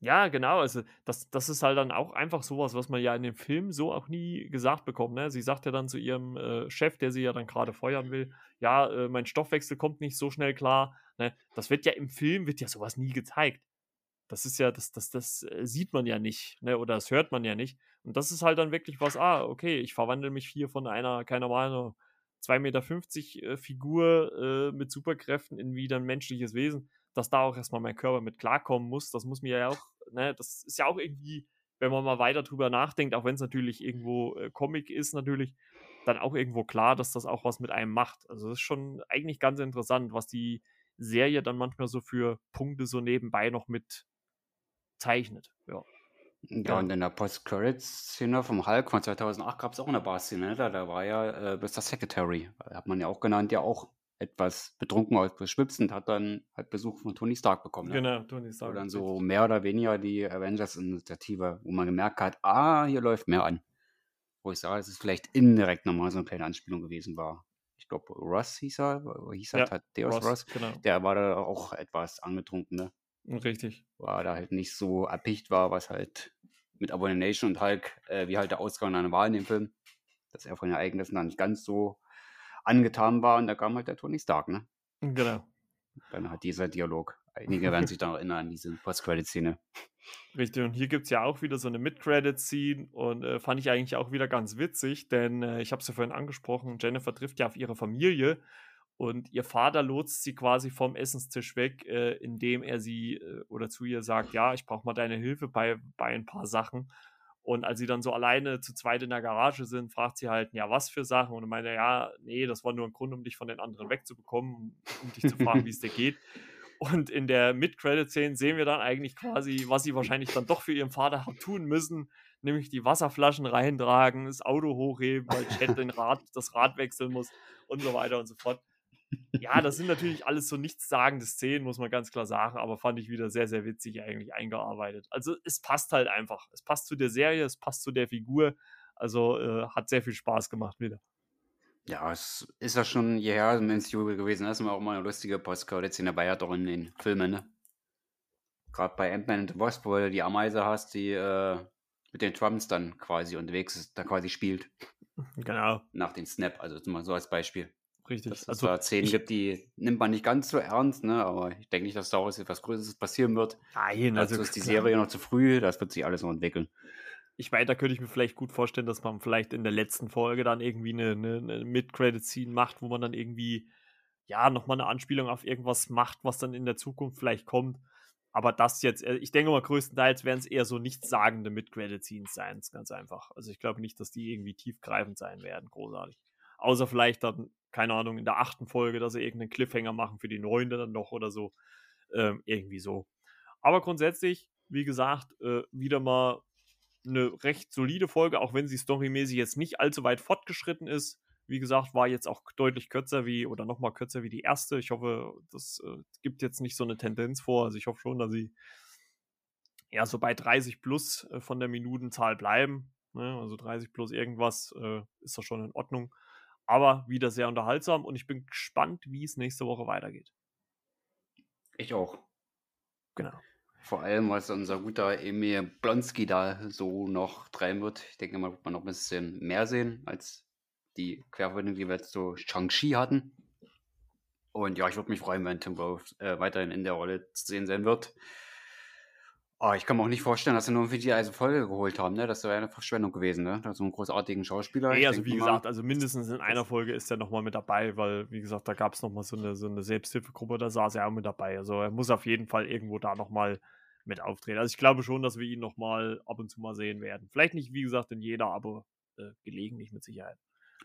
Ja, genau. Also, das, das ist halt dann auch einfach sowas, was man ja in dem Film so auch nie gesagt bekommt. Ne? Sie sagt ja dann zu ihrem äh, Chef, der sie ja dann gerade feuern will, ja, äh, mein Stoffwechsel kommt nicht so schnell klar. Ne? Das wird ja im Film, wird ja sowas nie gezeigt. Das ist ja, das, das, das äh, sieht man ja nicht, ne? Oder das hört man ja nicht. Und das ist halt dann wirklich was, ah, okay, ich verwandle mich hier von einer, keine Ahnung, 2,50 Meter äh, Figur äh, mit Superkräften in wieder ein menschliches Wesen dass da auch erstmal mein Körper mit klarkommen muss. Das muss mir ja auch, ne, das ist ja auch irgendwie, wenn man mal weiter drüber nachdenkt, auch wenn es natürlich irgendwo äh, Comic ist, natürlich, dann auch irgendwo klar, dass das auch was mit einem macht. Also das ist schon eigentlich ganz interessant, was die Serie dann manchmal so für Punkte so nebenbei noch mit zeichnet. Ja. Ja, und in der Post-Credits-Szene vom Hulk von 2008 gab es auch eine Bar-Szene, ne? da, da war ja äh, Mr. Secretary, hat man ja auch genannt, ja auch etwas betrunken aus beschwipsend, hat dann halt Besuch von Tony Stark bekommen. Ne? Genau, Tony Stark. Wo dann so mehr oder weniger die Avengers-Initiative, wo man gemerkt hat, ah, hier läuft mehr an. Wo ich sage, es ist vielleicht indirekt nochmal so eine kleine Anspielung gewesen war. Ich glaube, Russ hieß er, hieß er, ja, Deus Ross, Ross. Genau. Der war da auch etwas angetrunken, ne? Richtig. War da halt nicht so erpicht war, was halt mit Abomination und Hulk, äh, wie halt der Ausgang einer Wahl in dem Film, dass er von den Ereignissen dann nicht ganz so angetan war und da kam halt der Tony Stark, ne? Genau. Dann hat dieser Dialog. Einige werden sich da erinnern an diese Post-Credit-Szene. Richtig, und hier gibt es ja auch wieder so eine Mid-Credit-Scene und äh, fand ich eigentlich auch wieder ganz witzig, denn äh, ich habe es ja vorhin angesprochen, Jennifer trifft ja auf ihre Familie und ihr Vater lotst sie quasi vom Essenstisch weg, äh, indem er sie äh, oder zu ihr sagt, ja, ich brauche mal deine Hilfe bei, bei ein paar Sachen. Und als sie dann so alleine zu zweit in der Garage sind, fragt sie halt, ja, was für Sachen? Und meinte, ja, nee, das war nur ein Grund, um dich von den anderen wegzubekommen, um dich zu fragen, wie es dir geht. Und in der Mid-Credit-Szene sehen wir dann eigentlich quasi, was sie wahrscheinlich dann doch für ihren Vater hat tun müssen, nämlich die Wasserflaschen reintragen, das Auto hochheben, weil Chat den Rad, das Rad wechseln muss und so weiter und so fort ja, das sind natürlich alles so nichtssagende Szenen, muss man ganz klar sagen, aber fand ich wieder sehr, sehr witzig eigentlich eingearbeitet. Also es passt halt einfach. Es passt zu der Serie, es passt zu der Figur. Also äh, hat sehr viel Spaß gemacht wieder. Ja, es ist ja schon hierher im MCU gewesen. Das ist immer auch mal eine lustige Postcard-Szene dabei, hat auch in den Filmen, ne? Gerade bei Ant-Man and the Wasp, wo du die Ameise hast, die äh, mit den Trumps dann quasi unterwegs ist, da quasi spielt. Genau. Nach dem Snap, also mal so als Beispiel. Richtig. Dass es also, zwar Szenen gibt, die nimmt man nicht ganz so ernst, ne? aber ich denke nicht, dass daraus etwas Größeres passieren wird. Nein, also Dazu ist die Serie noch zu früh, das wird sich alles noch entwickeln. Ich meine, da könnte ich mir vielleicht gut vorstellen, dass man vielleicht in der letzten Folge dann irgendwie eine, eine, eine Mid-Credit-Scene macht, wo man dann irgendwie, ja, nochmal eine Anspielung auf irgendwas macht, was dann in der Zukunft vielleicht kommt. Aber das jetzt, äh, ich denke mal, größtenteils werden es eher so nichtssagende Mid-Credit-Scenes sein, ganz einfach. Also ich glaube nicht, dass die irgendwie tiefgreifend sein werden, großartig. Außer vielleicht dann keine Ahnung, in der achten Folge, dass sie irgendeinen Cliffhanger machen für die neunte dann noch oder so. Ähm, irgendwie so. Aber grundsätzlich, wie gesagt, äh, wieder mal eine recht solide Folge, auch wenn sie storymäßig jetzt nicht allzu weit fortgeschritten ist. Wie gesagt, war jetzt auch deutlich kürzer wie oder nochmal kürzer wie die erste. Ich hoffe, das äh, gibt jetzt nicht so eine Tendenz vor. Also ich hoffe schon, dass sie ja so bei 30 plus äh, von der Minutenzahl bleiben. Ne? Also 30 plus irgendwas äh, ist das schon in Ordnung aber wieder sehr unterhaltsam und ich bin gespannt, wie es nächste Woche weitergeht. Ich auch. Genau. Vor allem, was unser guter Emil Blonsky da so noch treiben wird. Ich denke mal, wird man noch ein bisschen mehr sehen als die Querverbindung, die wir jetzt so Shang-Chi hatten. Und ja, ich würde mich freuen, wenn Tim Wolf äh, weiterhin in der Rolle zu sehen sein wird. Aber ich kann mir auch nicht vorstellen, dass sie nur für die also Folge geholt haben, ne? Das wäre eine Verschwendung gewesen, ne? So einen großartigen Schauspieler. Nee, also wie gesagt, mal, also mindestens in einer Folge ist er nochmal mit dabei, weil, wie gesagt, da gab es nochmal so eine, so eine Selbsthilfegruppe, da saß er auch mit dabei. Also er muss auf jeden Fall irgendwo da nochmal mit auftreten. Also ich glaube schon, dass wir ihn nochmal ab und zu mal sehen werden. Vielleicht nicht, wie gesagt, in jeder, aber äh, gelegentlich mit Sicherheit.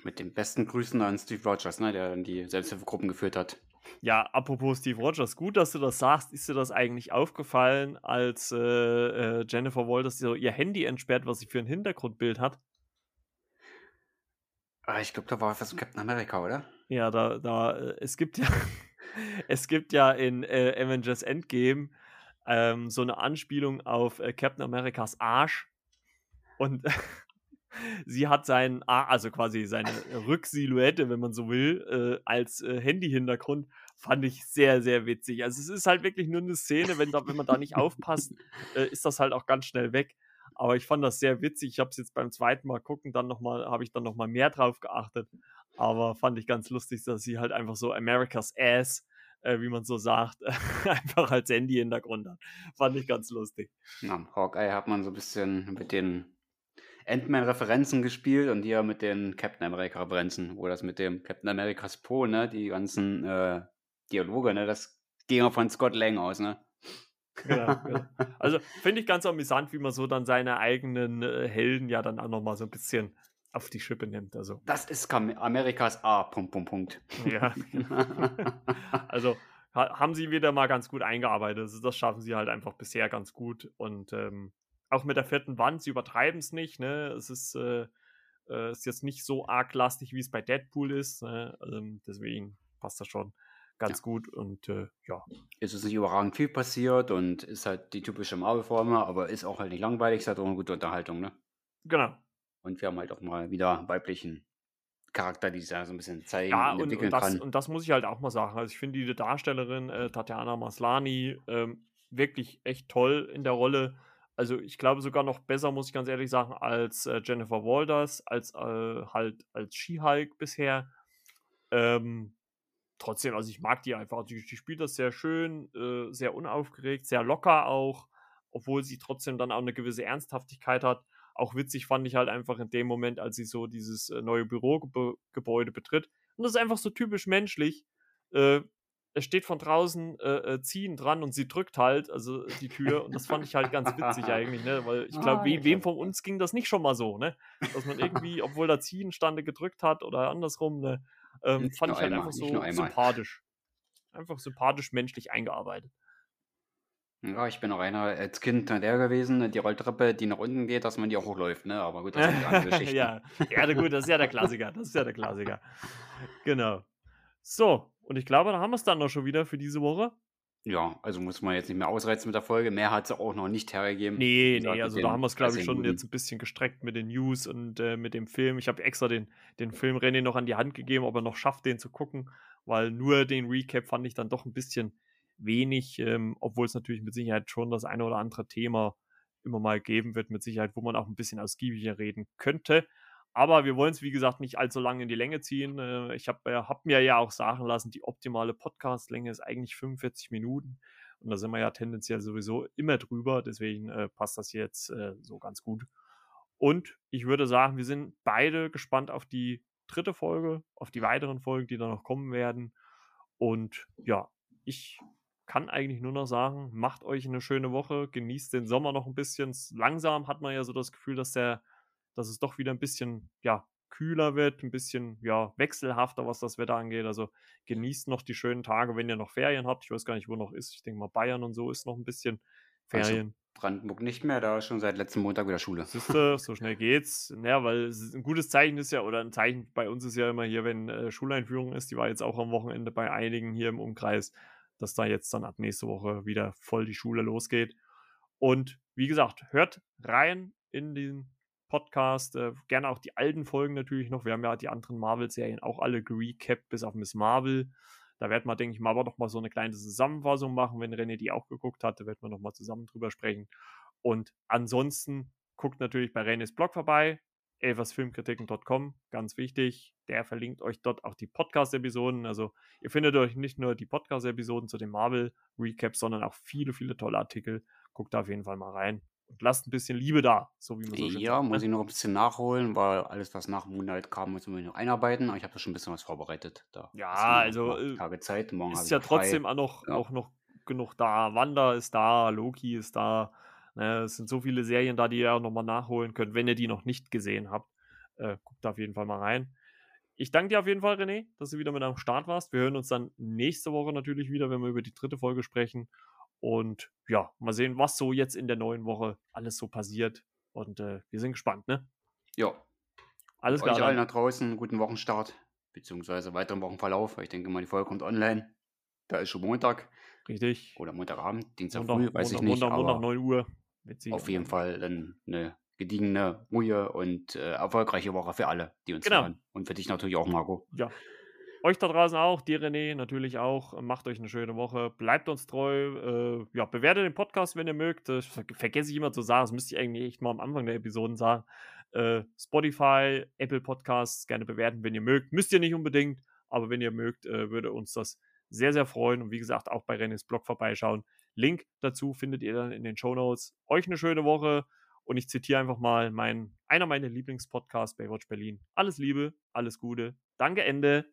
Mit den besten Grüßen an Steve Rogers, ne, der dann die Selbsthilfegruppen geführt hat. Ja, apropos Steve Rogers, gut, dass du das sagst. Ist dir das eigentlich aufgefallen, als äh, äh, Jennifer Walters so ihr Handy entsperrt, was sie für ein Hintergrundbild hat? Ah, ich glaube, da war was Captain America, oder? Ja, da, da, äh, es gibt ja, es gibt ja in äh, Avengers Endgame ähm, so eine Anspielung auf äh, Captain Americas Arsch. Und sie hat seinen, also quasi seine Rücksilhouette, wenn man so will, äh, als äh, Handy-Hintergrund, fand ich sehr, sehr witzig. Also es ist halt wirklich nur eine Szene, wenn, da, wenn man da nicht aufpasst, äh, ist das halt auch ganz schnell weg. Aber ich fand das sehr witzig. Ich habe es jetzt beim zweiten Mal gucken, dann noch mal, habe ich dann nochmal mehr drauf geachtet. Aber fand ich ganz lustig, dass sie halt einfach so America's Ass äh, wie man so sagt, einfach als Handy-Hintergrund hat. Fand ich ganz lustig. Ja, Hawkeye hat man so ein bisschen mit den Ant-Man-Referenzen gespielt und hier mit den Captain America-Referenzen, wo das mit dem Captain America's Po, ne, die ganzen äh, Dialoge, ne, das ging ja von Scott Lang aus, ne? Genau, genau. Also finde ich ganz amüsant, wie man so dann seine eigenen äh, Helden ja dann auch nochmal so ein bisschen auf die Schippe nimmt. Also. Das ist Amerikas A. Punkt, Punkt, Punkt. Ja. also ha haben sie wieder mal ganz gut eingearbeitet. Also, das schaffen sie halt einfach bisher ganz gut. Und ähm, auch mit der vierten Wand, sie übertreiben es nicht. Ne? Es ist, äh, äh, ist jetzt nicht so arg lastig, wie es bei Deadpool ist. Ne? Ähm, deswegen passt das schon ganz ja. gut und äh, ja. Es ist nicht überragend viel passiert und ist halt die typische Marvel-Formel, aber ist auch halt nicht langweilig, ist halt auch eine gute Unterhaltung, ne? Genau. Und wir haben halt auch mal wieder weiblichen Charakter, die sich da so ein bisschen zeigen ja, und, entwickeln und das, kann. Und das muss ich halt auch mal sagen. Also ich finde die Darstellerin äh, Tatjana Maslani ähm, wirklich echt toll in der Rolle. Also ich glaube sogar noch besser, muss ich ganz ehrlich sagen, als äh, Jennifer Walters, als äh, halt als She-Hulk bisher. Ähm, trotzdem, also ich mag die einfach. Die, die spielt das sehr schön, äh, sehr unaufgeregt, sehr locker auch, obwohl sie trotzdem dann auch eine gewisse Ernsthaftigkeit hat. Auch witzig fand ich halt einfach in dem Moment, als sie so dieses äh, neue Bürogebäude betritt. Und das ist einfach so typisch menschlich. Äh, es steht von draußen äh, äh, ziehen dran und sie drückt halt, also die Tür. Und das fand ich halt ganz witzig eigentlich, ne? Weil ich glaube, ah, we wem von uns ging das nicht schon mal so, ne? Dass man irgendwie, obwohl da ziehen stande, gedrückt hat oder andersrum, ne? Ähm, fand ich halt einmal, einfach so sympathisch. Einfach sympathisch menschlich eingearbeitet. Ja, ich bin auch einer als Kind der gewesen, die Rolltreppe, die nach unten geht, dass man die auch hochläuft, ne? Aber gut, das sind andere Geschichten. ja. ja, gut, das ist ja der Klassiker. Das ist ja der Klassiker. Genau. So, und ich glaube, da haben wir es dann noch schon wieder für diese Woche. Ja, also muss man jetzt nicht mehr ausreizen mit der Folge. Mehr hat sie auch noch nicht hergegeben. Nee, gesagt, nee, also da haben wir es, glaube ich, schon Minuten. jetzt ein bisschen gestreckt mit den News und äh, mit dem Film. Ich habe extra den, den Film René noch an die Hand gegeben, ob er noch schafft, den zu gucken, weil nur den Recap fand ich dann doch ein bisschen wenig, ähm, obwohl es natürlich mit Sicherheit schon das eine oder andere Thema immer mal geben wird, mit Sicherheit, wo man auch ein bisschen ausgiebiger reden könnte. Aber wir wollen es, wie gesagt, nicht allzu lange in die Länge ziehen. Äh, ich habe äh, hab mir ja auch sagen lassen, die optimale Podcastlänge ist eigentlich 45 Minuten. Und da sind wir ja tendenziell sowieso immer drüber. Deswegen äh, passt das jetzt äh, so ganz gut. Und ich würde sagen, wir sind beide gespannt auf die dritte Folge, auf die weiteren Folgen, die da noch kommen werden. Und ja, ich kann eigentlich nur noch sagen, macht euch eine schöne Woche, genießt den Sommer noch ein bisschen. Langsam hat man ja so das Gefühl, dass der dass es doch wieder ein bisschen, ja, kühler wird, ein bisschen, ja, wechselhafter, was das Wetter angeht. Also genießt noch die schönen Tage, wenn ihr noch Ferien habt. Ich weiß gar nicht, wo noch ist. Ich denke mal, Bayern und so ist noch ein bisschen also Ferien. Brandenburg nicht mehr, da ist schon seit letztem Montag wieder Schule. Siehste, so schnell geht's. Ja, weil ein gutes Zeichen ist ja, oder ein Zeichen bei uns ist ja immer hier, wenn äh, Schuleinführung ist, die war jetzt auch am Wochenende bei einigen hier im Umkreis, dass da jetzt dann ab nächste Woche wieder voll die Schule losgeht. Und wie gesagt, hört rein in den Podcast. Äh, gerne auch die alten Folgen natürlich noch. Wir haben ja die anderen Marvel-Serien auch alle gerecapt, bis auf Miss Marvel. Da werden wir, denke ich mal, aber noch mal so eine kleine Zusammenfassung machen, wenn René die auch geguckt hat. Da werden wir noch mal zusammen drüber sprechen. Und ansonsten guckt natürlich bei Renés Blog vorbei, elversfilmkritiken.com, ganz wichtig. Der verlinkt euch dort auch die Podcast-Episoden. Also ihr findet euch nicht nur die Podcast-Episoden zu den Marvel-Recaps, sondern auch viele, viele tolle Artikel. Guckt da auf jeden Fall mal rein und lasst ein bisschen Liebe da, so wie man so Ja, sagt, muss ne? ich noch ein bisschen nachholen, weil alles, was nach Moonlight kam, muss man noch einarbeiten. Aber ich habe da schon ein bisschen was vorbereitet. Da ja, also äh, Tage Zeit. Morgen ist ja trotzdem auch noch, ja. auch noch genug da. Wanda ist da, Loki ist da. Ne, es sind so viele Serien da, die ihr auch nochmal nachholen könnt, wenn ihr die noch nicht gesehen habt. Äh, guckt da auf jeden Fall mal rein. Ich danke dir auf jeden Fall, René, dass du wieder mit am Start warst. Wir hören uns dann nächste Woche natürlich wieder, wenn wir über die dritte Folge sprechen. Und ja, mal sehen, was so jetzt in der neuen Woche alles so passiert. Und äh, wir sind gespannt, ne? Ja. Alles klar. Euch allen da draußen guten Wochenstart, beziehungsweise weiteren Wochenverlauf. Ich denke mal, die Folge kommt online. Da ist schon Montag. Richtig. Oder Montagabend, Dienstag Montag, früh, weiß Montag, ich nicht. Montag, Montag 9 Uhr. Auf jeden Fall dann eine gediegene, ruhige und äh, erfolgreiche Woche für alle, die uns genau. hören. Und für dich natürlich auch, Marco. Ja, euch da draußen auch, dir René natürlich auch. Macht euch eine schöne Woche. Bleibt uns treu. Äh, ja, bewertet den Podcast, wenn ihr mögt. Das vergesse ich immer zu sagen. Das müsste ich eigentlich echt mal am Anfang der Episoden sagen. Äh, Spotify, Apple Podcasts gerne bewerten, wenn ihr mögt. Müsst ihr nicht unbedingt, aber wenn ihr mögt, äh, würde uns das sehr, sehr freuen. Und wie gesagt, auch bei Renés Blog vorbeischauen. Link dazu findet ihr dann in den Show Notes. Euch eine schöne Woche. Und ich zitiere einfach mal mein, einer meiner Lieblingspodcasts, Baywatch Berlin. Alles Liebe, alles Gute. Danke, Ende.